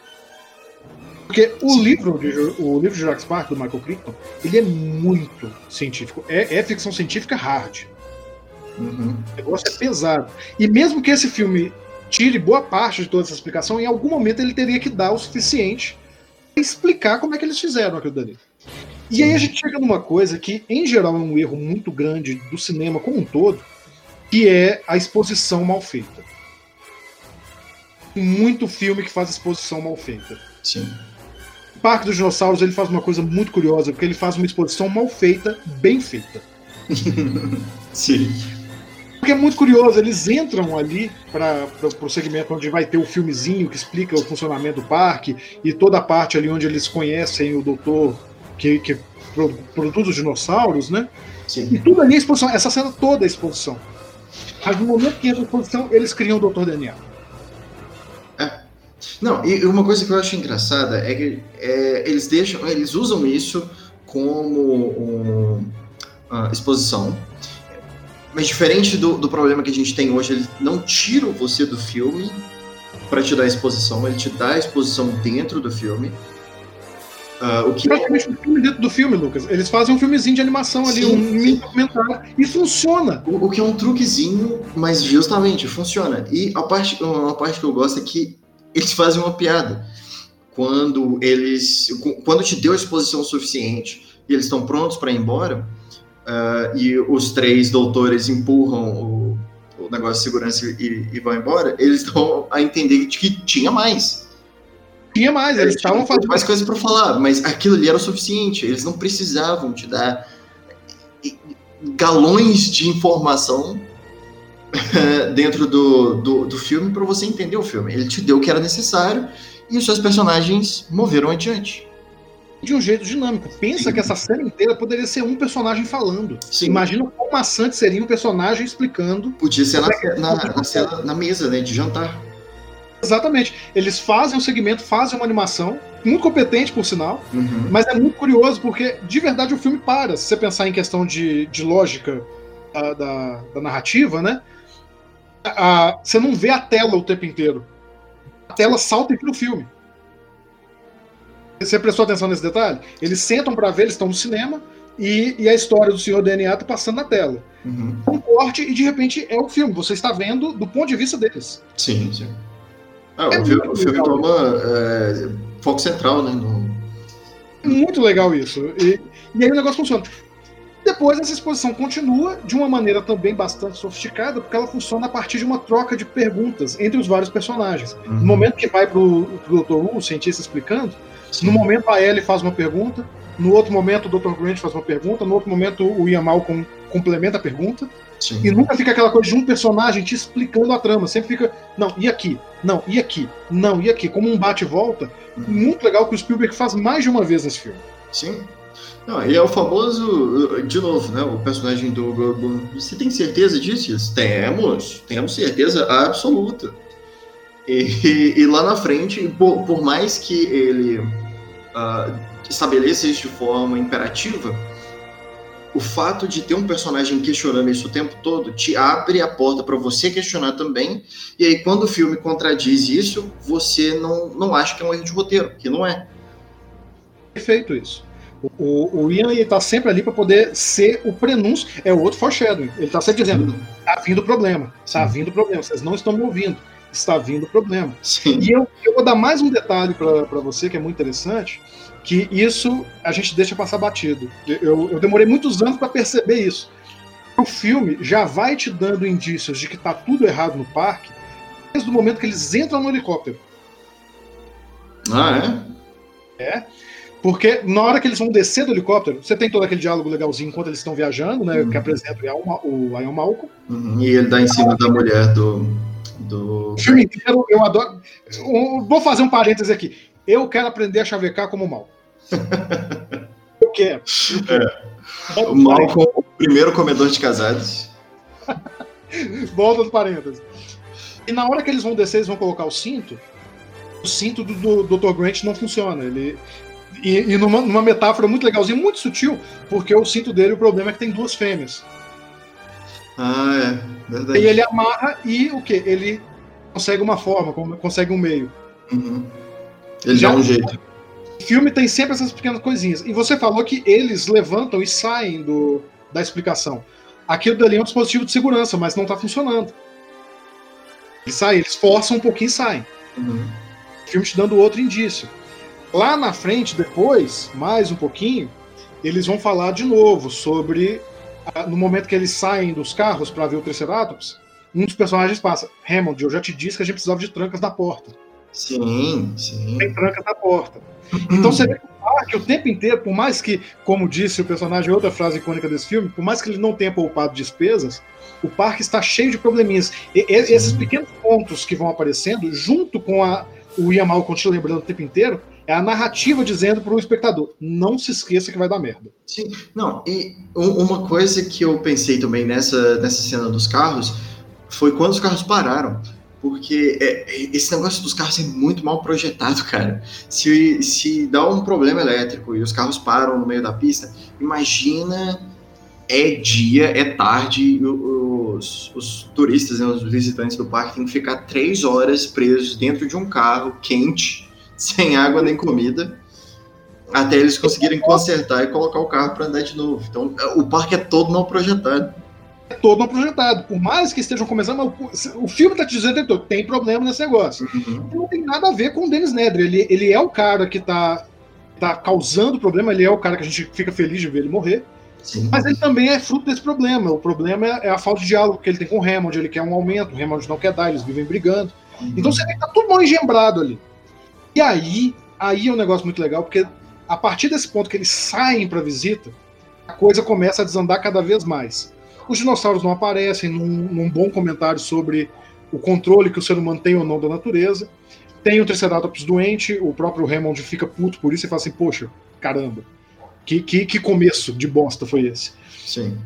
Porque o livro, de, o livro de Jurassic Park, do Michael Crichton, ele é muito científico. É, é ficção científica hard. Uhum. O negócio é pesado. E mesmo que esse filme tire boa parte de toda essa explicação, em algum momento ele teria que dar o suficiente explicar como é que eles fizeram aquilo dali. E aí a gente chega numa coisa que, em geral, é um erro muito grande do cinema como um todo, que é a exposição mal feita. Muito filme que faz exposição mal feita. Sim. O Parque dos Dinossauros ele faz uma coisa muito curiosa, porque ele faz uma exposição mal feita, bem feita. [LAUGHS] Sim. Porque é muito curioso, eles entram ali para o segmento onde vai ter o filmezinho que explica o funcionamento do parque e toda a parte ali onde eles conhecem o doutor que, que produz os dinossauros, né? Sim. E tudo ali é exposição, essa cena toda é exposição. Mas no momento que entra a exposição, eles criam o Dr. DNA. É. Não, e uma coisa que eu acho engraçada é que é, eles deixam, eles usam isso como um, exposição. Mas diferente do, do problema que a gente tem hoje, ele não tira você do filme para te dar exposição, ele te dá exposição dentro do filme. Uh, o que Praticamente um filme dentro do filme, Lucas. Eles fazem um filmezinho de animação ali, sim, um mini documentário, e funciona. O, o, que é um truquezinho, mas justamente funciona. E a parte, uma parte que eu gosto é que eles fazem uma piada. Quando eles. Quando te deu a exposição suficiente e eles estão prontos para ir embora, uh, e os três doutores empurram o, o negócio de segurança e, e vão embora, eles dão a entender que tinha mais tinha mais, eles estavam fazendo mais coisas para falar, mas aquilo ali era o suficiente. Eles não precisavam te dar galões de informação [LAUGHS] dentro do, do, do filme para você entender o filme. Ele te deu o que era necessário e os seus personagens moveram adiante. De um jeito dinâmico. Pensa Sim. que essa cena inteira poderia ser um personagem falando. Sim. Imagina quão maçante seria um personagem explicando. Podia ser na, na, na, na mesa né, de jantar. Exatamente. Eles fazem um segmento, fazem uma animação, muito competente, por sinal, uhum. mas é muito curioso porque, de verdade, o filme para. Se você pensar em questão de, de lógica da, da, da narrativa, né? A, você não vê a tela o tempo inteiro. A tela salta pro filme. Você prestou atenção nesse detalhe? Eles sentam para ver, eles estão no cinema, e, e, a história do senhor DNA tá passando na tela. Uhum. Um corte e de repente é o filme. Você está vendo do ponto de vista deles. Sim, sim. Ah, é o, filme, o filme toma é, foco central, né? No... Muito legal isso. E, e aí o negócio funciona. Depois essa exposição continua de uma maneira também bastante sofisticada, porque ela funciona a partir de uma troca de perguntas entre os vários personagens. Uhum. No momento que vai pro, pro Dr. Wu, o cientista explicando, Sim. no momento a Ellie faz uma pergunta, no outro momento o Dr. Grant faz uma pergunta, no outro momento o Ian Malcolm complementa a pergunta. Sim. E nunca fica aquela coisa de um personagem te explicando a trama. Sempre fica, não, e aqui? Não, e aqui? Não, e aqui? Como um bate-volta. Uhum. Muito legal que o Spielberg faz mais de uma vez nesse filme. Sim. Não, e é o famoso, de novo, né? O personagem do Gorgon. Você tem certeza disso? Temos, temos certeza absoluta. E, e lá na frente, por, por mais que ele uh, estabeleça isso de forma imperativa, o fato de ter um personagem questionando isso o tempo todo te abre a porta para você questionar também. E aí, quando o filme contradiz isso, você não, não acha que é um erro de roteiro, que não é. Perfeito isso. O, o Ian está sempre ali para poder ser o prenúncio, é o outro foreshadowing. Ele está sempre dizendo: está vindo o problema, está vindo o problema, vocês não estão me ouvindo, está vindo o problema. Sim. E eu, eu vou dar mais um detalhe para você que é muito interessante que isso a gente deixa passar batido. Eu, eu demorei muitos anos para perceber isso. O filme já vai te dando indícios de que tá tudo errado no parque desde o momento que eles entram no helicóptero. Ah, é? É. Porque na hora que eles vão descer do helicóptero, você tem todo aquele diálogo legalzinho enquanto eles estão viajando, né? Uhum. Que apresenta o Ian Malcolm. Uhum. E ele dá em cima da mulher do. do... O filme inteiro, eu adoro. vou fazer um parêntese aqui. Eu quero aprender a chavecar como mal. Eu quero. Eu quero. É. O Malcolm, o primeiro comedor de casados. [LAUGHS] Volta do parênteses. E na hora que eles vão descer, eles vão colocar o cinto. O cinto do, do Dr. Grant não funciona. Ele, e, e numa, numa, metáfora muito legalzinha, muito sutil, porque o cinto dele, o problema é que tem duas fêmeas. Ah, é. Verdade. E ele amarra e o que? Ele consegue uma forma, consegue um meio. Uhum. Ele Já, dá um jeito. O filme tem sempre essas pequenas coisinhas. E você falou que eles levantam e saem do, da explicação. Aquilo dali é um dispositivo de segurança, mas não está funcionando. Eles saem, eles forçam um pouquinho e saem. Uhum. O filme te dando outro indício. Lá na frente, depois, mais um pouquinho, eles vão falar de novo sobre. No momento que eles saem dos carros para ver o Triceratops, um dos personagens passa. Hammond, eu já te disse que a gente precisava de trancas na porta. Sim, sim. Tem tranca na porta. Então você vê que o parque o tempo inteiro, por mais que, como disse o personagem, outra frase icônica desse filme, por mais que ele não tenha poupado despesas, o parque está cheio de probleminhas. E, esses pequenos pontos que vão aparecendo, junto com a, o Malcolm te lembrando o tempo inteiro, é a narrativa dizendo para o espectador: não se esqueça que vai dar merda. Sim, não, e uma coisa que eu pensei também nessa, nessa cena dos carros foi quando os carros pararam. Porque é, esse negócio dos carros é muito mal projetado, [LAUGHS] cara. Se, se dá um problema elétrico e os carros param no meio da pista, imagina é dia, é tarde, os, os turistas, né, os visitantes do parque têm que ficar três horas presos dentro de um carro quente, [LAUGHS] sem água nem comida, até eles conseguirem consertar e colocar o carro para andar de novo. Então, o parque é todo mal projetado. É todo mal projetado. Por mais que estejam começando, o, o filme está te dizendo que tem problema nesse negócio. Uhum. Não tem nada a ver com o Dennis Nedry. Ele, ele é o cara que está tá causando problema, ele é o cara que a gente fica feliz de ver ele morrer. Sim. Mas ele também é fruto desse problema. O problema é, é a falta de diálogo que ele tem com o Hammond. Ele quer um aumento, o Hammond não quer dar, eles vivem brigando. Uhum. Então você vê que tá tudo mal engembrado ali. E aí, aí é um negócio muito legal, porque a partir desse ponto que eles saem para visita, a coisa começa a desandar cada vez mais. Os dinossauros não aparecem num, num bom comentário sobre o controle que o ser humano tem ou não da natureza. Tem o Triceratops doente, o próprio Hammond fica puto por isso e fala assim: Poxa, caramba, que, que, que começo de bosta foi esse? Sim.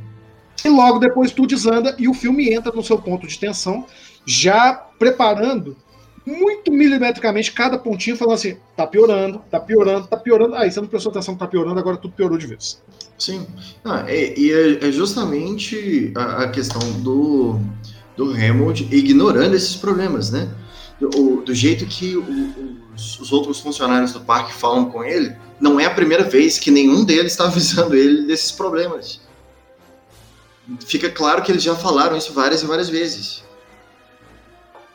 E logo depois tudo desanda e o filme entra no seu ponto de tensão, já preparando muito milimetricamente cada pontinho, falando assim: tá piorando, tá piorando, tá piorando. Aí você não prestou atenção que tá piorando, agora tudo piorou de vez. Sim. Ah, é, e é, é, justamente a, a, questão do, do Hammond ignorando esses problemas, né? Do, do jeito que o, os, os outros funcionários do parque falam com ele, não é a primeira vez que nenhum deles está avisando ele desses problemas. Fica claro que eles já falaram isso várias e várias vezes.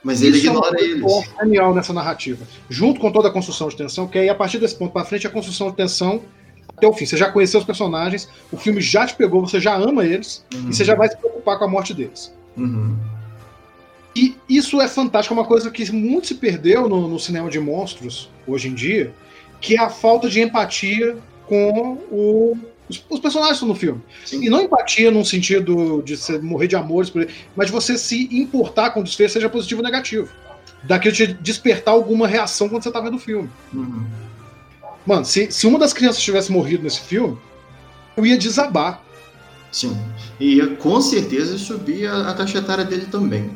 Mas ele isso ignora é eles. genial nessa narrativa. Junto com toda a construção de tensão, que aí a partir desse ponto para frente a construção de tensão até o fim. Você já conheceu os personagens, o filme já te pegou, você já ama eles uhum. e você já vai se preocupar com a morte deles. Uhum. E isso é fantástico, é uma coisa que muito se perdeu no, no, cinema de monstros hoje em dia, que é a falta de empatia com o, os, os, personagens no filme. Sim. E não empatia num sentido de você morrer de amores, mas de você se importar com o desfecho, seja positivo ou negativo. Daquilo de despertar alguma reação quando você tá vendo o filme. Uhum. Mano, se, se uma das crianças tivesse morrido nesse filme, eu ia desabar. Sim. E ia com certeza subir a, a taxa etária dele também.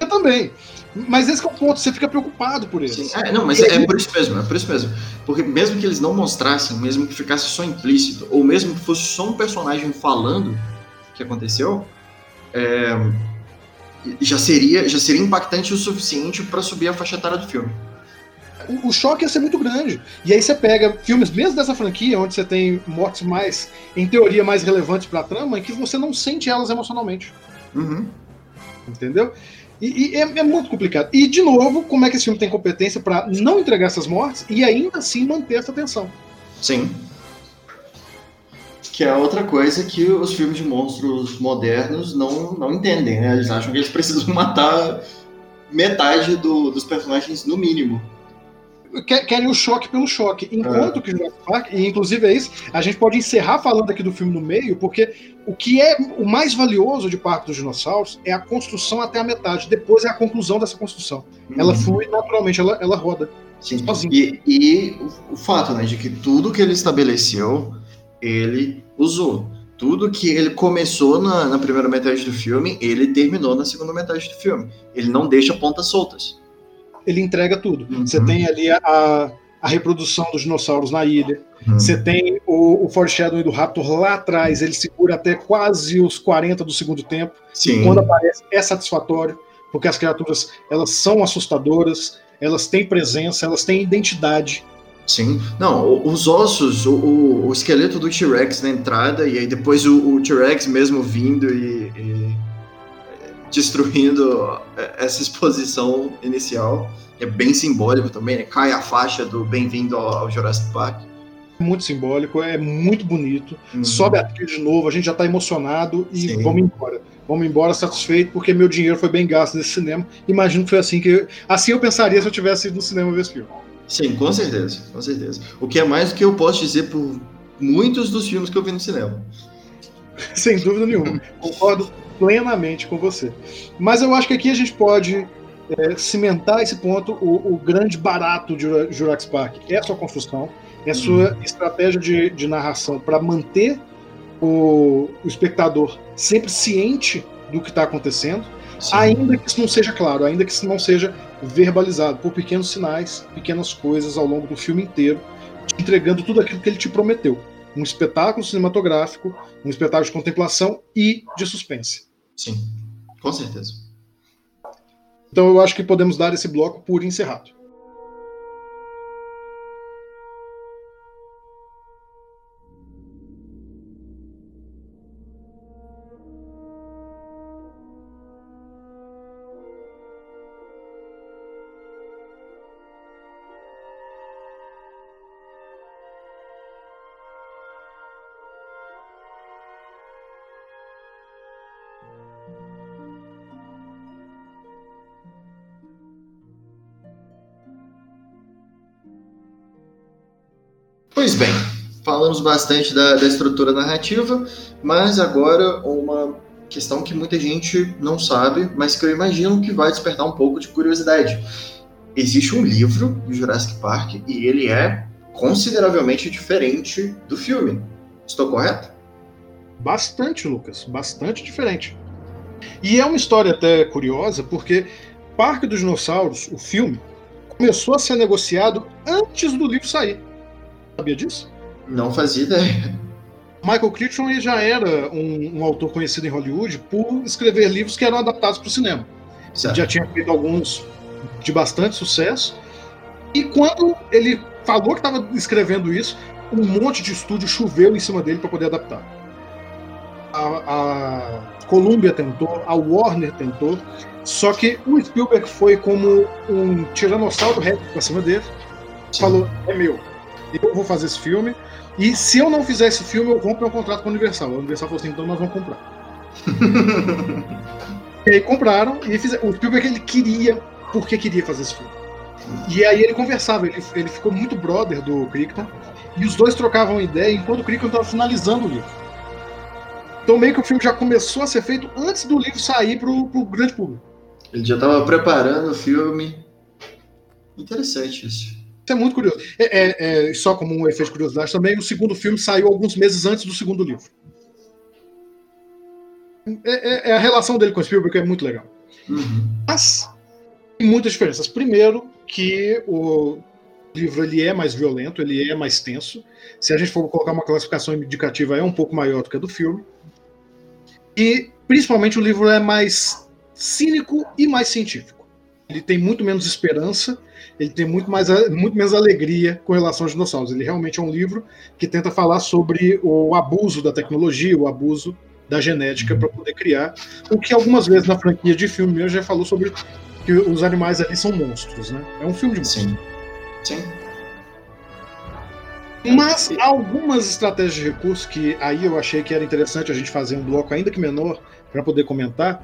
Eu também. Mas esse é o ponto, você fica preocupado por isso. É, não, mas é, é, por isso mesmo, é por isso mesmo. Porque mesmo que eles não mostrassem, mesmo que ficasse só implícito, ou mesmo que fosse só um personagem falando o que aconteceu, é, já seria já seria impactante o suficiente para subir a faixa etária do filme. O, o, choque ia ser muito grande. E aí você pega filmes mesmo dessa franquia, onde você tem mortes mais, em teoria, mais relevantes para a trama, em que você não sente elas emocionalmente. Uhum. Entendeu? E, e é, é, muito complicado. E, de novo, como é que esse filme tem competência para não entregar essas mortes e ainda assim manter essa tensão? Sim. Que é outra coisa que os filmes de monstros modernos não, não entendem, né? Eles acham que eles precisam [LAUGHS] matar metade do, dos personagens no mínimo querem o choque pelo choque. Enquanto é. que Jurassic Park, e inclusive é isso, a gente pode encerrar falando aqui do filme no meio, porque o que é o mais valioso de Parque dos Dinossauros é a construção até a metade. Depois é a conclusão dessa construção. Uhum. Ela flui naturalmente, ela, ela roda. Sim. E, e o, o fato, né, de que tudo que ele estabeleceu, ele usou. Tudo que ele começou na, na primeira metade do filme, ele terminou na segunda metade do filme. Ele não deixa pontas soltas ele entrega tudo. Uhum. Você tem ali a, a reprodução dos dinossauros na ilha. Uhum. Você tem o, o foreshadowing do Raptor lá atrás, ele segura até quase os 40 do segundo tempo. Sim. E quando aparece é satisfatório, porque as criaturas elas são assustadoras, elas têm presença, elas têm identidade. Sim. Não, os ossos, o, o, o esqueleto do T-Rex na entrada, e aí depois o, o T-Rex mesmo vindo e, e destruindo é, essa exposição inicial. É bem simbólico também, né? Cai a faixa do Bem-vindo ao Jurassic Park. Muito simbólico, é muito bonito. Uhum. Sobe a trilha de novo, a gente já está emocionado e Sim. vamos embora. Vamos embora satisfeito porque meu dinheiro foi bem gasto nesse cinema. Imagino que foi assim que. Assim eu pensaria se eu tivesse ido no cinema ver esse filme. Sim, com certeza, com certeza. O que é mais do que eu posso dizer por muitos dos filmes que eu vi no cinema. [LAUGHS] Sem dúvida nenhuma. Concordo plenamente com você. Mas eu acho que aqui a gente pode é, cimentar esse ponto. O, o, grande barato de Jurassic Park é a sua construção, é a sua uhum. estratégia de, de narração para manter o, o, espectador sempre ciente do que está acontecendo. Sim. Ainda que isso não seja claro, ainda que isso não seja verbalizado, por pequenos sinais, pequenas coisas ao longo do filme inteiro, te entregando tudo aquilo que ele te prometeu. Um espetáculo cinematográfico, um espetáculo de contemplação e de suspense. Sim, com certeza. Então eu acho que podemos dar esse bloco por encerrado. Pois bem, falamos bastante da, da estrutura narrativa, mas agora uma questão que muita gente não sabe, mas que eu imagino que vai despertar um pouco de curiosidade. Existe um livro do Jurassic Park e ele é consideravelmente diferente do filme. Estou correto? Bastante, Lucas, bastante diferente. E é uma história até curiosa, porque Parque dos Dinossauros, o filme, começou a ser negociado antes do livro sair. Sabia disso? Não fazia ideia. Michael Crichton já era um, um, autor conhecido em Hollywood por escrever livros que eram adaptados para o cinema. Certo. Já tinha feito alguns de bastante sucesso. E quando ele falou que estava escrevendo isso, um monte de estúdio choveu em cima dele para poder adaptar. A, a Columbia tentou, a Warner tentou, só que o Spielberg foi como um tiranossauro reto para cima dele, Sim. falou: é meu eu vou fazer esse filme. E se eu não fizer esse filme, eu rompo meu contrato com a Universal. A Universal falou assim, então nós vamos comprar. [LAUGHS] e aí compraram e fizeram. O Spielberg ele queria, porque queria fazer esse filme. E aí ele conversava, ele, ele ficou muito brother do Crichton, e os dois trocavam ideia enquanto o Crichton estava finalizando o livro. Então meio que o filme já começou a ser feito antes do livro sair para o grande público. Ele já estava preparando o filme. Interessante isso. Isso é muito curioso. É, é, é, só como um efeito de curiosidade também, o segundo filme saiu alguns meses antes do segundo livro. É, é, é a relação dele com o Spielberg é muito legal. Uhum. Mas tem muitas diferenças. Primeiro, que o livro ele é mais violento, ele é mais tenso. Se a gente for colocar uma classificação indicativa, é um pouco maior do que a do filme. E, principalmente, o livro é mais cínico e mais científico. Ele tem muito menos esperança ele tem muito, mais, muito menos alegria com relação aos dinossauros. Ele realmente é um livro que tenta falar sobre o abuso da tecnologia, o abuso da genética para poder criar. O que algumas vezes na franquia de filme mesmo já falou sobre que os animais ali são monstros, né? É um filme de monstros. Sim. Sim. Mas há algumas estratégias de recurso que aí eu achei que era interessante a gente fazer um bloco ainda que menor para poder comentar,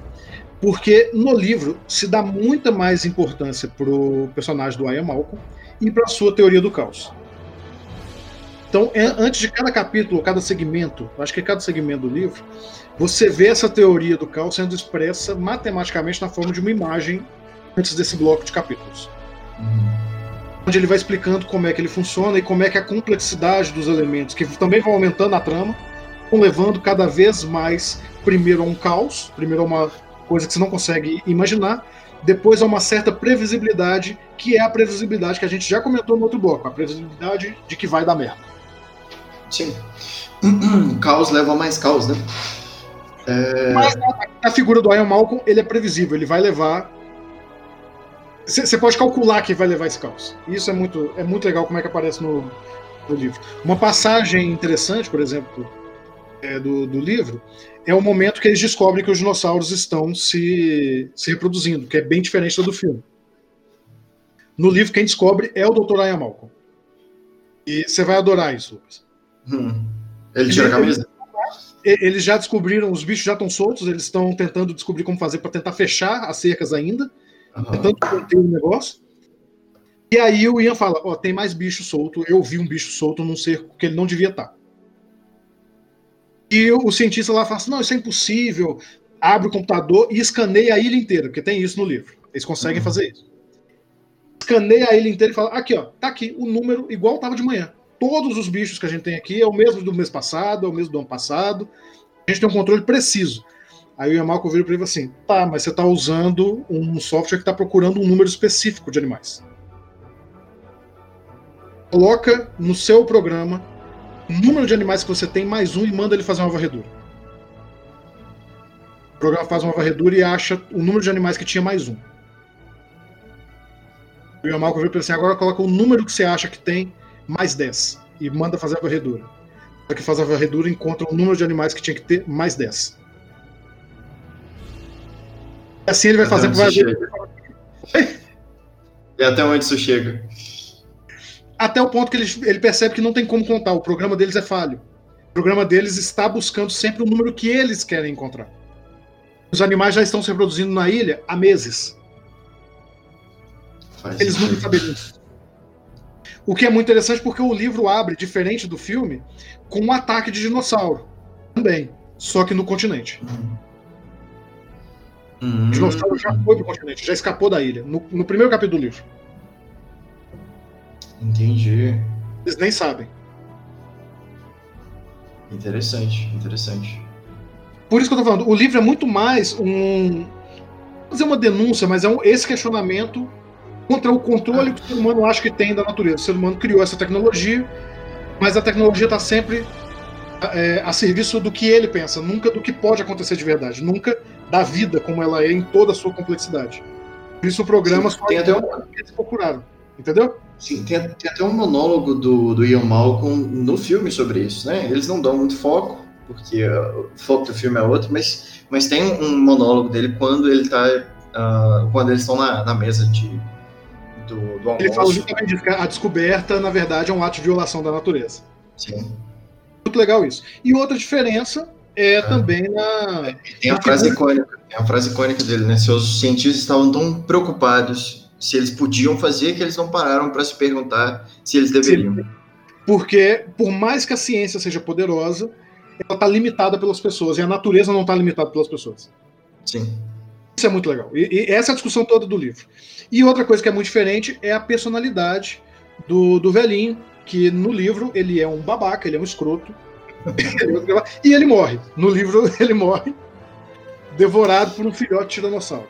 porque no livro se dá muita mais importância para o personagem do Ian Malcolm e para a sua teoria do caos. Então, é, antes de cada capítulo, cada segmento, acho que é cada segmento do livro, você vê essa teoria do caos sendo expressa matematicamente na forma de uma imagem antes desse bloco de capítulos. Onde ele vai explicando como é que ele funciona e como é que a complexidade dos elementos, que também vão aumentando a trama, vão levando cada vez mais, primeiro a um caos, primeiro a uma coisa que você não consegue imaginar. Depois há uma certa previsibilidade, que é a previsibilidade que a gente já comentou no outro bloco, a previsibilidade de que vai dar merda. Sim. [CLEARS THROAT] caos leva a mais caos, né? É... Mas a, a, figura do Ian Malcolm, ele é previsível, ele vai levar. Você pode calcular que vai levar esse caos. Isso é muito, é muito legal como é que aparece no, no livro. Uma passagem interessante, por exemplo, é, do, do livro, é o momento que eles descobrem que os dinossauros estão se, se reproduzindo, que é bem diferente do filme. No livro, quem descobre é o Dr. Ian Malcolm. E você vai adorar isso, Lucas. Hum. Ele tira a camisa? Eles já descobriram, os bichos já estão soltos, eles estão tentando descobrir como fazer para tentar fechar as cercas ainda, uhum. tentando conter o negócio. E aí o Ian fala: Ó, oh, tem mais bicho solto, eu vi um bicho solto num cerco que ele não devia estar. Tá. E o cientista lá fala assim: não, isso é impossível. Abre o computador e escaneia a ilha inteira, porque tem isso no livro. Eles conseguem uhum. fazer isso. Escaneia a ilha inteira e fala: aqui, ó, tá aqui o número igual estava de manhã. Todos os bichos que a gente tem aqui é o mesmo do mês passado, é o mesmo do ano passado. A gente tem um controle preciso. Aí o Yamalco vira para ele assim: tá, mas você está usando um software que está procurando um número específico de animais. Coloca no seu programa número de animais que você tem mais um e manda ele fazer uma varredura. O programa faz uma varredura e acha o número de animais que tinha mais um. O vira para ele assim: agora coloca o número que você acha que tem mais 10 e manda fazer a varredura. Só que faz a varredura e encontra o número de animais que tinha que ter mais 10. Assim ele vai fazer E até onde isso chega? Até o ponto que ele, ele percebe que não tem como contar. O programa deles é falho. O programa deles está buscando sempre o número que eles querem encontrar. Os animais já estão se reproduzindo na ilha há meses. Faz eles nunca saberiam. O que é muito interessante porque o livro abre, diferente do filme, com um ataque de dinossauro. Também. Só que no continente. Uhum. Uhum. O dinossauro já foi pro continente, já escapou da ilha, no, no primeiro capítulo do livro. Entendi. Eles nem sabem. Interessante, interessante. Por isso que eu tô falando, o livro é muito mais um. Não fazer uma denúncia, mas é um, esse questionamento contra o controle que o ser humano acha que tem da natureza. O ser humano criou essa tecnologia, mas a tecnologia está sempre é, a serviço do que ele pensa, nunca do que pode acontecer de verdade, nunca da vida como ela é em toda a sua complexidade. Por isso o programa Sim, tem até um... que eles procuraram, entendeu? Sim, tem, tem, até um monólogo do, do Ian Malcolm no filme sobre isso, né? Eles não dão muito foco, porque uh, o foco do filme é outro, mas, mas tem um monólogo dele quando ele tá. Uh, quando eles estão na, na mesa de, do, do almoço. Ele fala justamente disso, que a descoberta, na verdade, é um ato de violação da natureza. Sim. Muito legal isso. E outra diferença é, também na. Tem a frase icônica, tem a frase icônica dele, né? Seus cientistas estavam tão preocupados se eles podiam fazer que eles não pararam para se perguntar se eles deveriam. Sim. Porque, por mais que a ciência seja poderosa, ela está limitada pelas pessoas e a natureza não está limitada pelas pessoas. Sim. Isso é muito legal. E, e, essa é a discussão toda do livro. E outra coisa que é muito diferente é a personalidade do, do velhinho, que no livro ele é um babaca, ele é um escroto, [LAUGHS] e ele morre. No livro, ele morre devorado por um filhote de tiranossauro.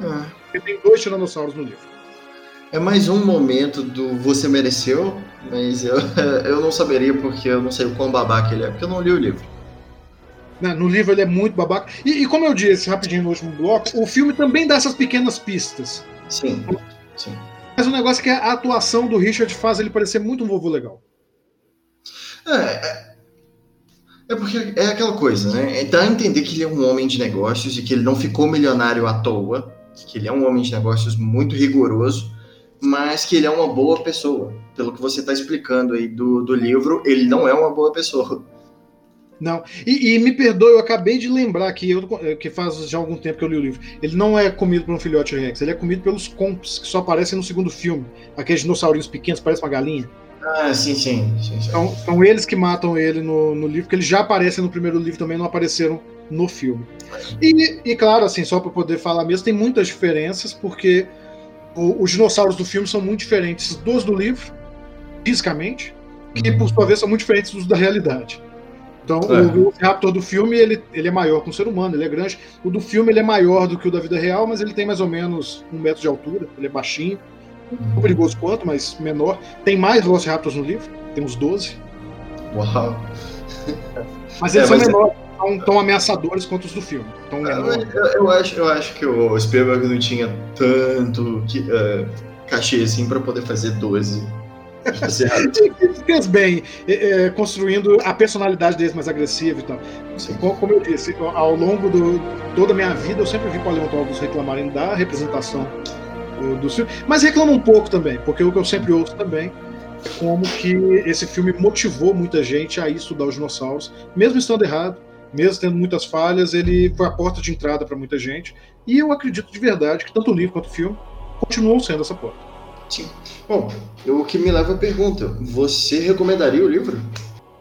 Ah. Tem dois tiranossauros no livro. É mais um momento do Você Mereceu, mas eu, [LAUGHS] eu não saberia porque eu não sei o quão babaca ele é, porque eu não li o livro. No livro ele é muito babaca. E, e, como eu disse rapidinho no último bloco, o filme também dá essas pequenas pistas. Sim, sim. Mas o negócio é que a atuação do Richard faz ele parecer muito um vovô legal. É, é, é porque é aquela coisa, né? É dá a entender que ele é um homem de negócios e que ele não ficou milionário à toa, que ele é um homem de negócios muito rigoroso, mas que ele é uma boa pessoa. Pelo que você está explicando aí do, do livro, ele não é uma boa pessoa. Não, e, e, me perdoe, eu acabei de lembrar que eu que faz já algum tempo que eu li o livro. Ele não é comido por um filhote Rex, ele é comido pelos comps que só aparecem no segundo filme. Aqueles dinossaurinhos pequenos, parece uma galinha. Ah, sim, sim. sim, sim. Então, são eles que matam ele no, no livro, que eles já aparecem no primeiro livro também, não apareceram no filme. E, e claro, assim, só para poder falar mesmo, tem muitas diferenças, porque o, os dinossauros do filme são muito diferentes dos do livro, fisicamente, que por sua vez são muito diferentes dos da realidade. Então, é. o, o Raptor do filme, ele, ele é maior que um ser humano, ele é grande. O do filme, ele é maior do que o da vida real, mas ele tem mais ou menos um metro de altura, ele é baixinho tão perigoso quanto, mas menor. Tem mais Velociraptors no livro, tem uns 12. Uau! Mas eles é, são menores, é... tão, tão ameaçadores quanto os do filme. Tão é, eu, eu, acho, eu acho que o Spielberg não tinha tanto que, uh, cachê assim para poder fazer 12. [LAUGHS] fez bem, é, construindo a personalidade deles mais agressiva e tal. Como, como eu disse, ao longo de toda a minha vida, eu sempre vi paleontólogos reclamarem da representação do filme, mas reclama um pouco também, porque o que eu sempre ouço também é como que esse filme motivou muita gente a estudar os dinossauros, mesmo estando errado, mesmo tendo muitas falhas, ele foi a porta de entrada para muita gente, e eu acredito de verdade que tanto o livro quanto o filme continuam sendo essa porta. Sim. Bom, o que me leva à pergunta: você recomendaria o livro?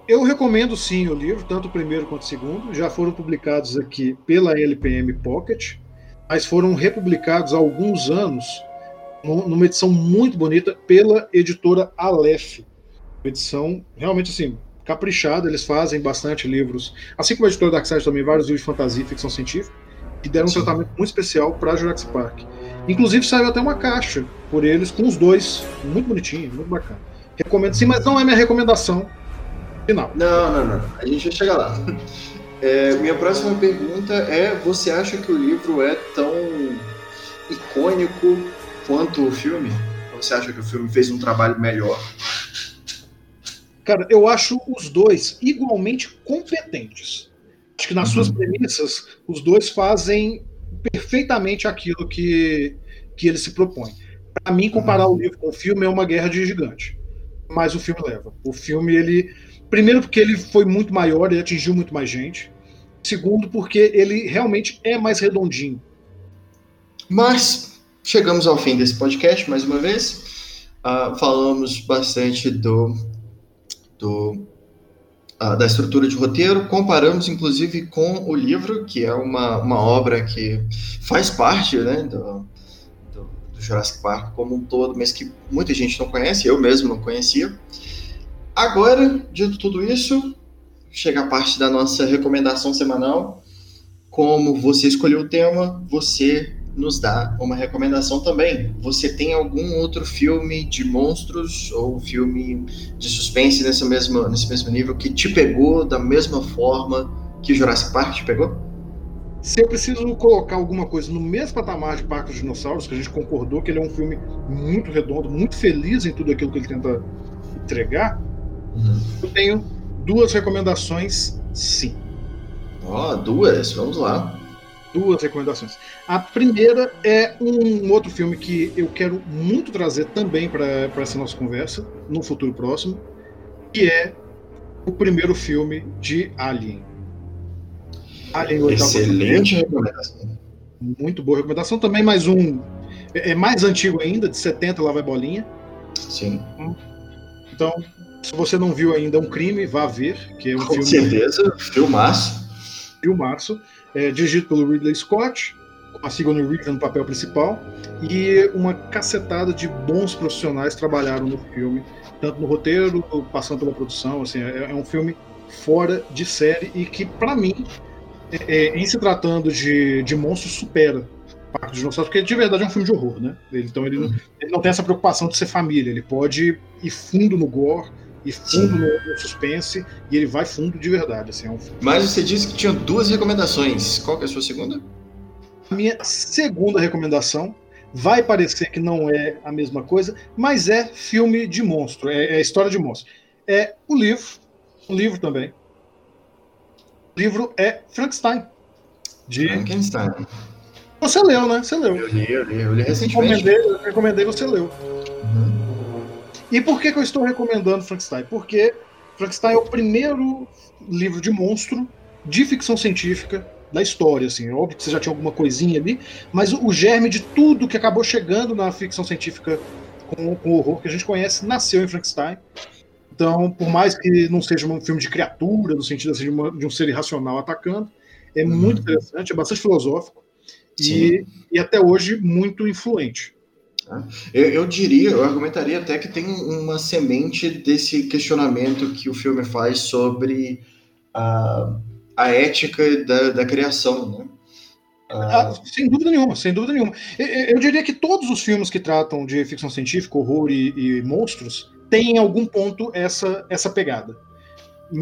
Eu recomendo sim o livro, tanto o primeiro quanto o segundo. Já foram publicados aqui pela LPM Pocket mas foram republicados há alguns anos numa edição muito bonita pela editora Aleph. Edição realmente assim, caprichado, eles fazem bastante livros, assim como a editora Darkseid também, vários livros de fantasia e ficção científica, que deram Sim. um tratamento muito especial para Jurassic Park. Inclusive saiu até uma caixa por eles com os dois, muito bonitinho, muito bacana. Recomendo sim, mas não é minha recomendação final. Não, não, não. A gente vai chegar lá. É, minha próxima pergunta é: você acha que o livro é tão icônico quanto o filme? Ou você acha que o filme fez um trabalho melhor? Cara, eu acho os dois igualmente competentes. Acho que nas uhum. suas premissas, os dois fazem perfeitamente aquilo que, que ele se propõe. Para mim, comparar uhum. o livro com o filme é uma guerra de gigante. Mas o filme leva. O filme, ele. Primeiro, porque ele foi muito maior, ele atingiu muito mais gente. Segundo, porque ele realmente é mais redondinho. Mas chegamos ao fim desse podcast mais uma vez. Uh, falamos bastante do do, uh, da estrutura de roteiro, comparamos inclusive com o livro, que é uma, uma obra que faz parte né, do, do, do Jurassic Park como um todo, mas que muita gente não conhece, eu mesmo não conhecia. Agora, dito tudo isso, chega a parte da nossa recomendação semanal. Como você escolheu o tema, você nos dá uma recomendação também. Você tem algum outro filme de monstros ou filme de suspense nesse mesmo, nesse mesmo nível que te pegou da mesma forma que Jurassic Park te pegou? Se eu preciso colocar alguma coisa no mesmo patamar de Parque dos Dinossauros, que a gente concordou que ele é um filme muito redondo, muito feliz em tudo aquilo que ele tenta entregar. Eu tenho duas recomendações, sim. Ó, oh, duas? Vamos lá duas recomendações. A primeira é um outro filme que eu quero muito trazer também para essa nossa conversa, no futuro próximo, que é o primeiro filme de Alien. Alien Excelente recomendação. Muito boa recomendação. Também mais um. É, é mais antigo ainda, de 70, lá vai bolinha. Sim. Então, se você não viu ainda Um Crime, vá ver, que é um Com filme. Com certeza, filmaço. Filmaço é, dirigido pelo Ridley Scott, com a Sigourney Weaver no papel principal, e uma cacetada de bons profissionais trabalharam no filme, tanto no roteiro, passando pela produção. Assim, é, é um filme fora de série e que, para mim, é, é, em se tratando de, de monstros, supera Parque dos Dinossauros, porque de verdade é um filme de horror, né? Então ele, ele não tem essa preocupação de ser família, ele pode ir fundo no gore e fundo no, no, suspense, e ele vai fundo de verdade. Assim, é um Mas você disse que tinha duas recomendações. Qual que é a sua segunda? A minha segunda recomendação vai parecer que não é a mesma coisa, mas é filme de monstro, é, é história de monstro. É o livro, um livro também. O livro é Frankenstein. De... Frankenstein. Você leu, né? Você leu. Eu li, eu li, eu li recentemente. Eu recomendei, eu recomendei você leu. Uhum. E por que, que eu estou recomendando Frankenstein? Porque Frankenstein é o primeiro livro de monstro de ficção científica da história, assim. É óbvio que você já tinha alguma coisinha ali, mas o, germe de tudo que acabou chegando na ficção científica com, com horror que a gente conhece nasceu em Frankenstein. Então, por mais que não seja um filme de criatura, no sentido assim, de, uma, de um ser irracional atacando, é uhum. muito interessante, é bastante filosófico e, e, até hoje muito influente. Tá? Eu, eu, diria, eu argumentaria até que tem uma semente desse questionamento que o filme faz sobre a, a ética da, da criação, né? Ah, sem dúvida nenhuma, sem dúvida nenhuma. Eu, eu, diria que todos os filmes que tratam de ficção científica, horror e, e monstros têm em algum ponto essa, essa pegada.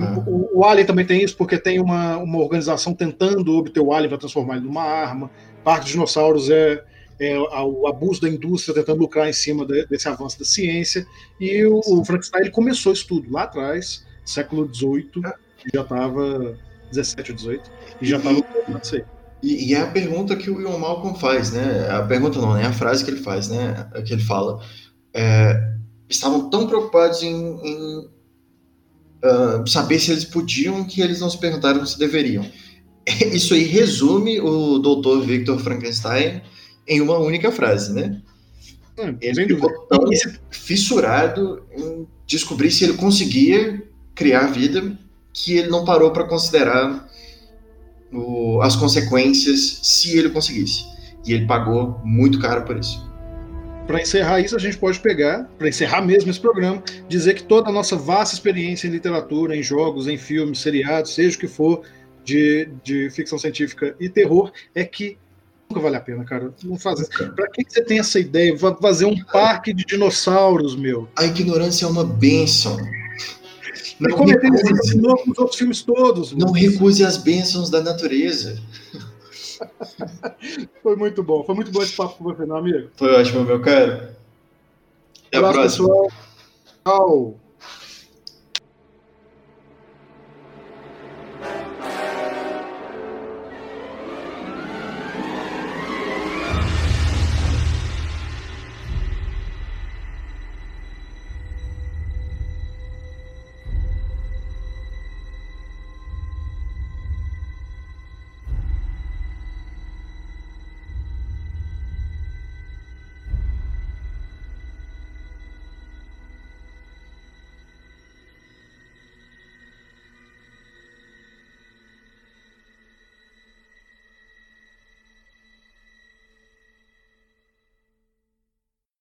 Ah. O, o, Alien também tem isso, porque tem uma, uma organização tentando obter o Alien para transformar ele numa arma. Parte dos dinossauros é, é, o abuso da indústria tentando lucrar em cima de, desse avanço da ciência. E o, o Frankenstein começou isso tudo lá atrás, século XVIII, já estava 17 ou 18, e já estava e, e é a pergunta que o Ian Malcolm faz, né? A pergunta não, é a frase que ele faz, né? Que ele fala. É, estavam tão preocupados em, em uh, saber se eles podiam que eles não se perguntaram se deveriam. [LAUGHS] Isso aí resume o Dr. Victor Frankenstein em uma única frase, né? Hum, ele ficou tão fissurado em descobrir se ele conseguia criar vida que ele não parou para considerar o, as consequências se ele conseguisse. E ele pagou muito caro por isso. para encerrar isso, a gente pode pegar, para encerrar mesmo esse programa, dizer que toda a nossa vasta experiência em literatura, em jogos, em filmes, seriados, seja o que for, de, de ficção científica e terror, é que nunca vale a pena, cara. Não Pra que você tem essa ideia? Vai fazer um parque de dinossauros, meu. A ignorância é uma bênção. Não recuse, novo nos outros filmes todos. Não recuse as bênçãos da natureza. [LAUGHS] foi muito bom. Foi muito bom esse papo com você, meu amigo. Foi ótimo, meu cara. Até a próxima. Pessoal. Tchau.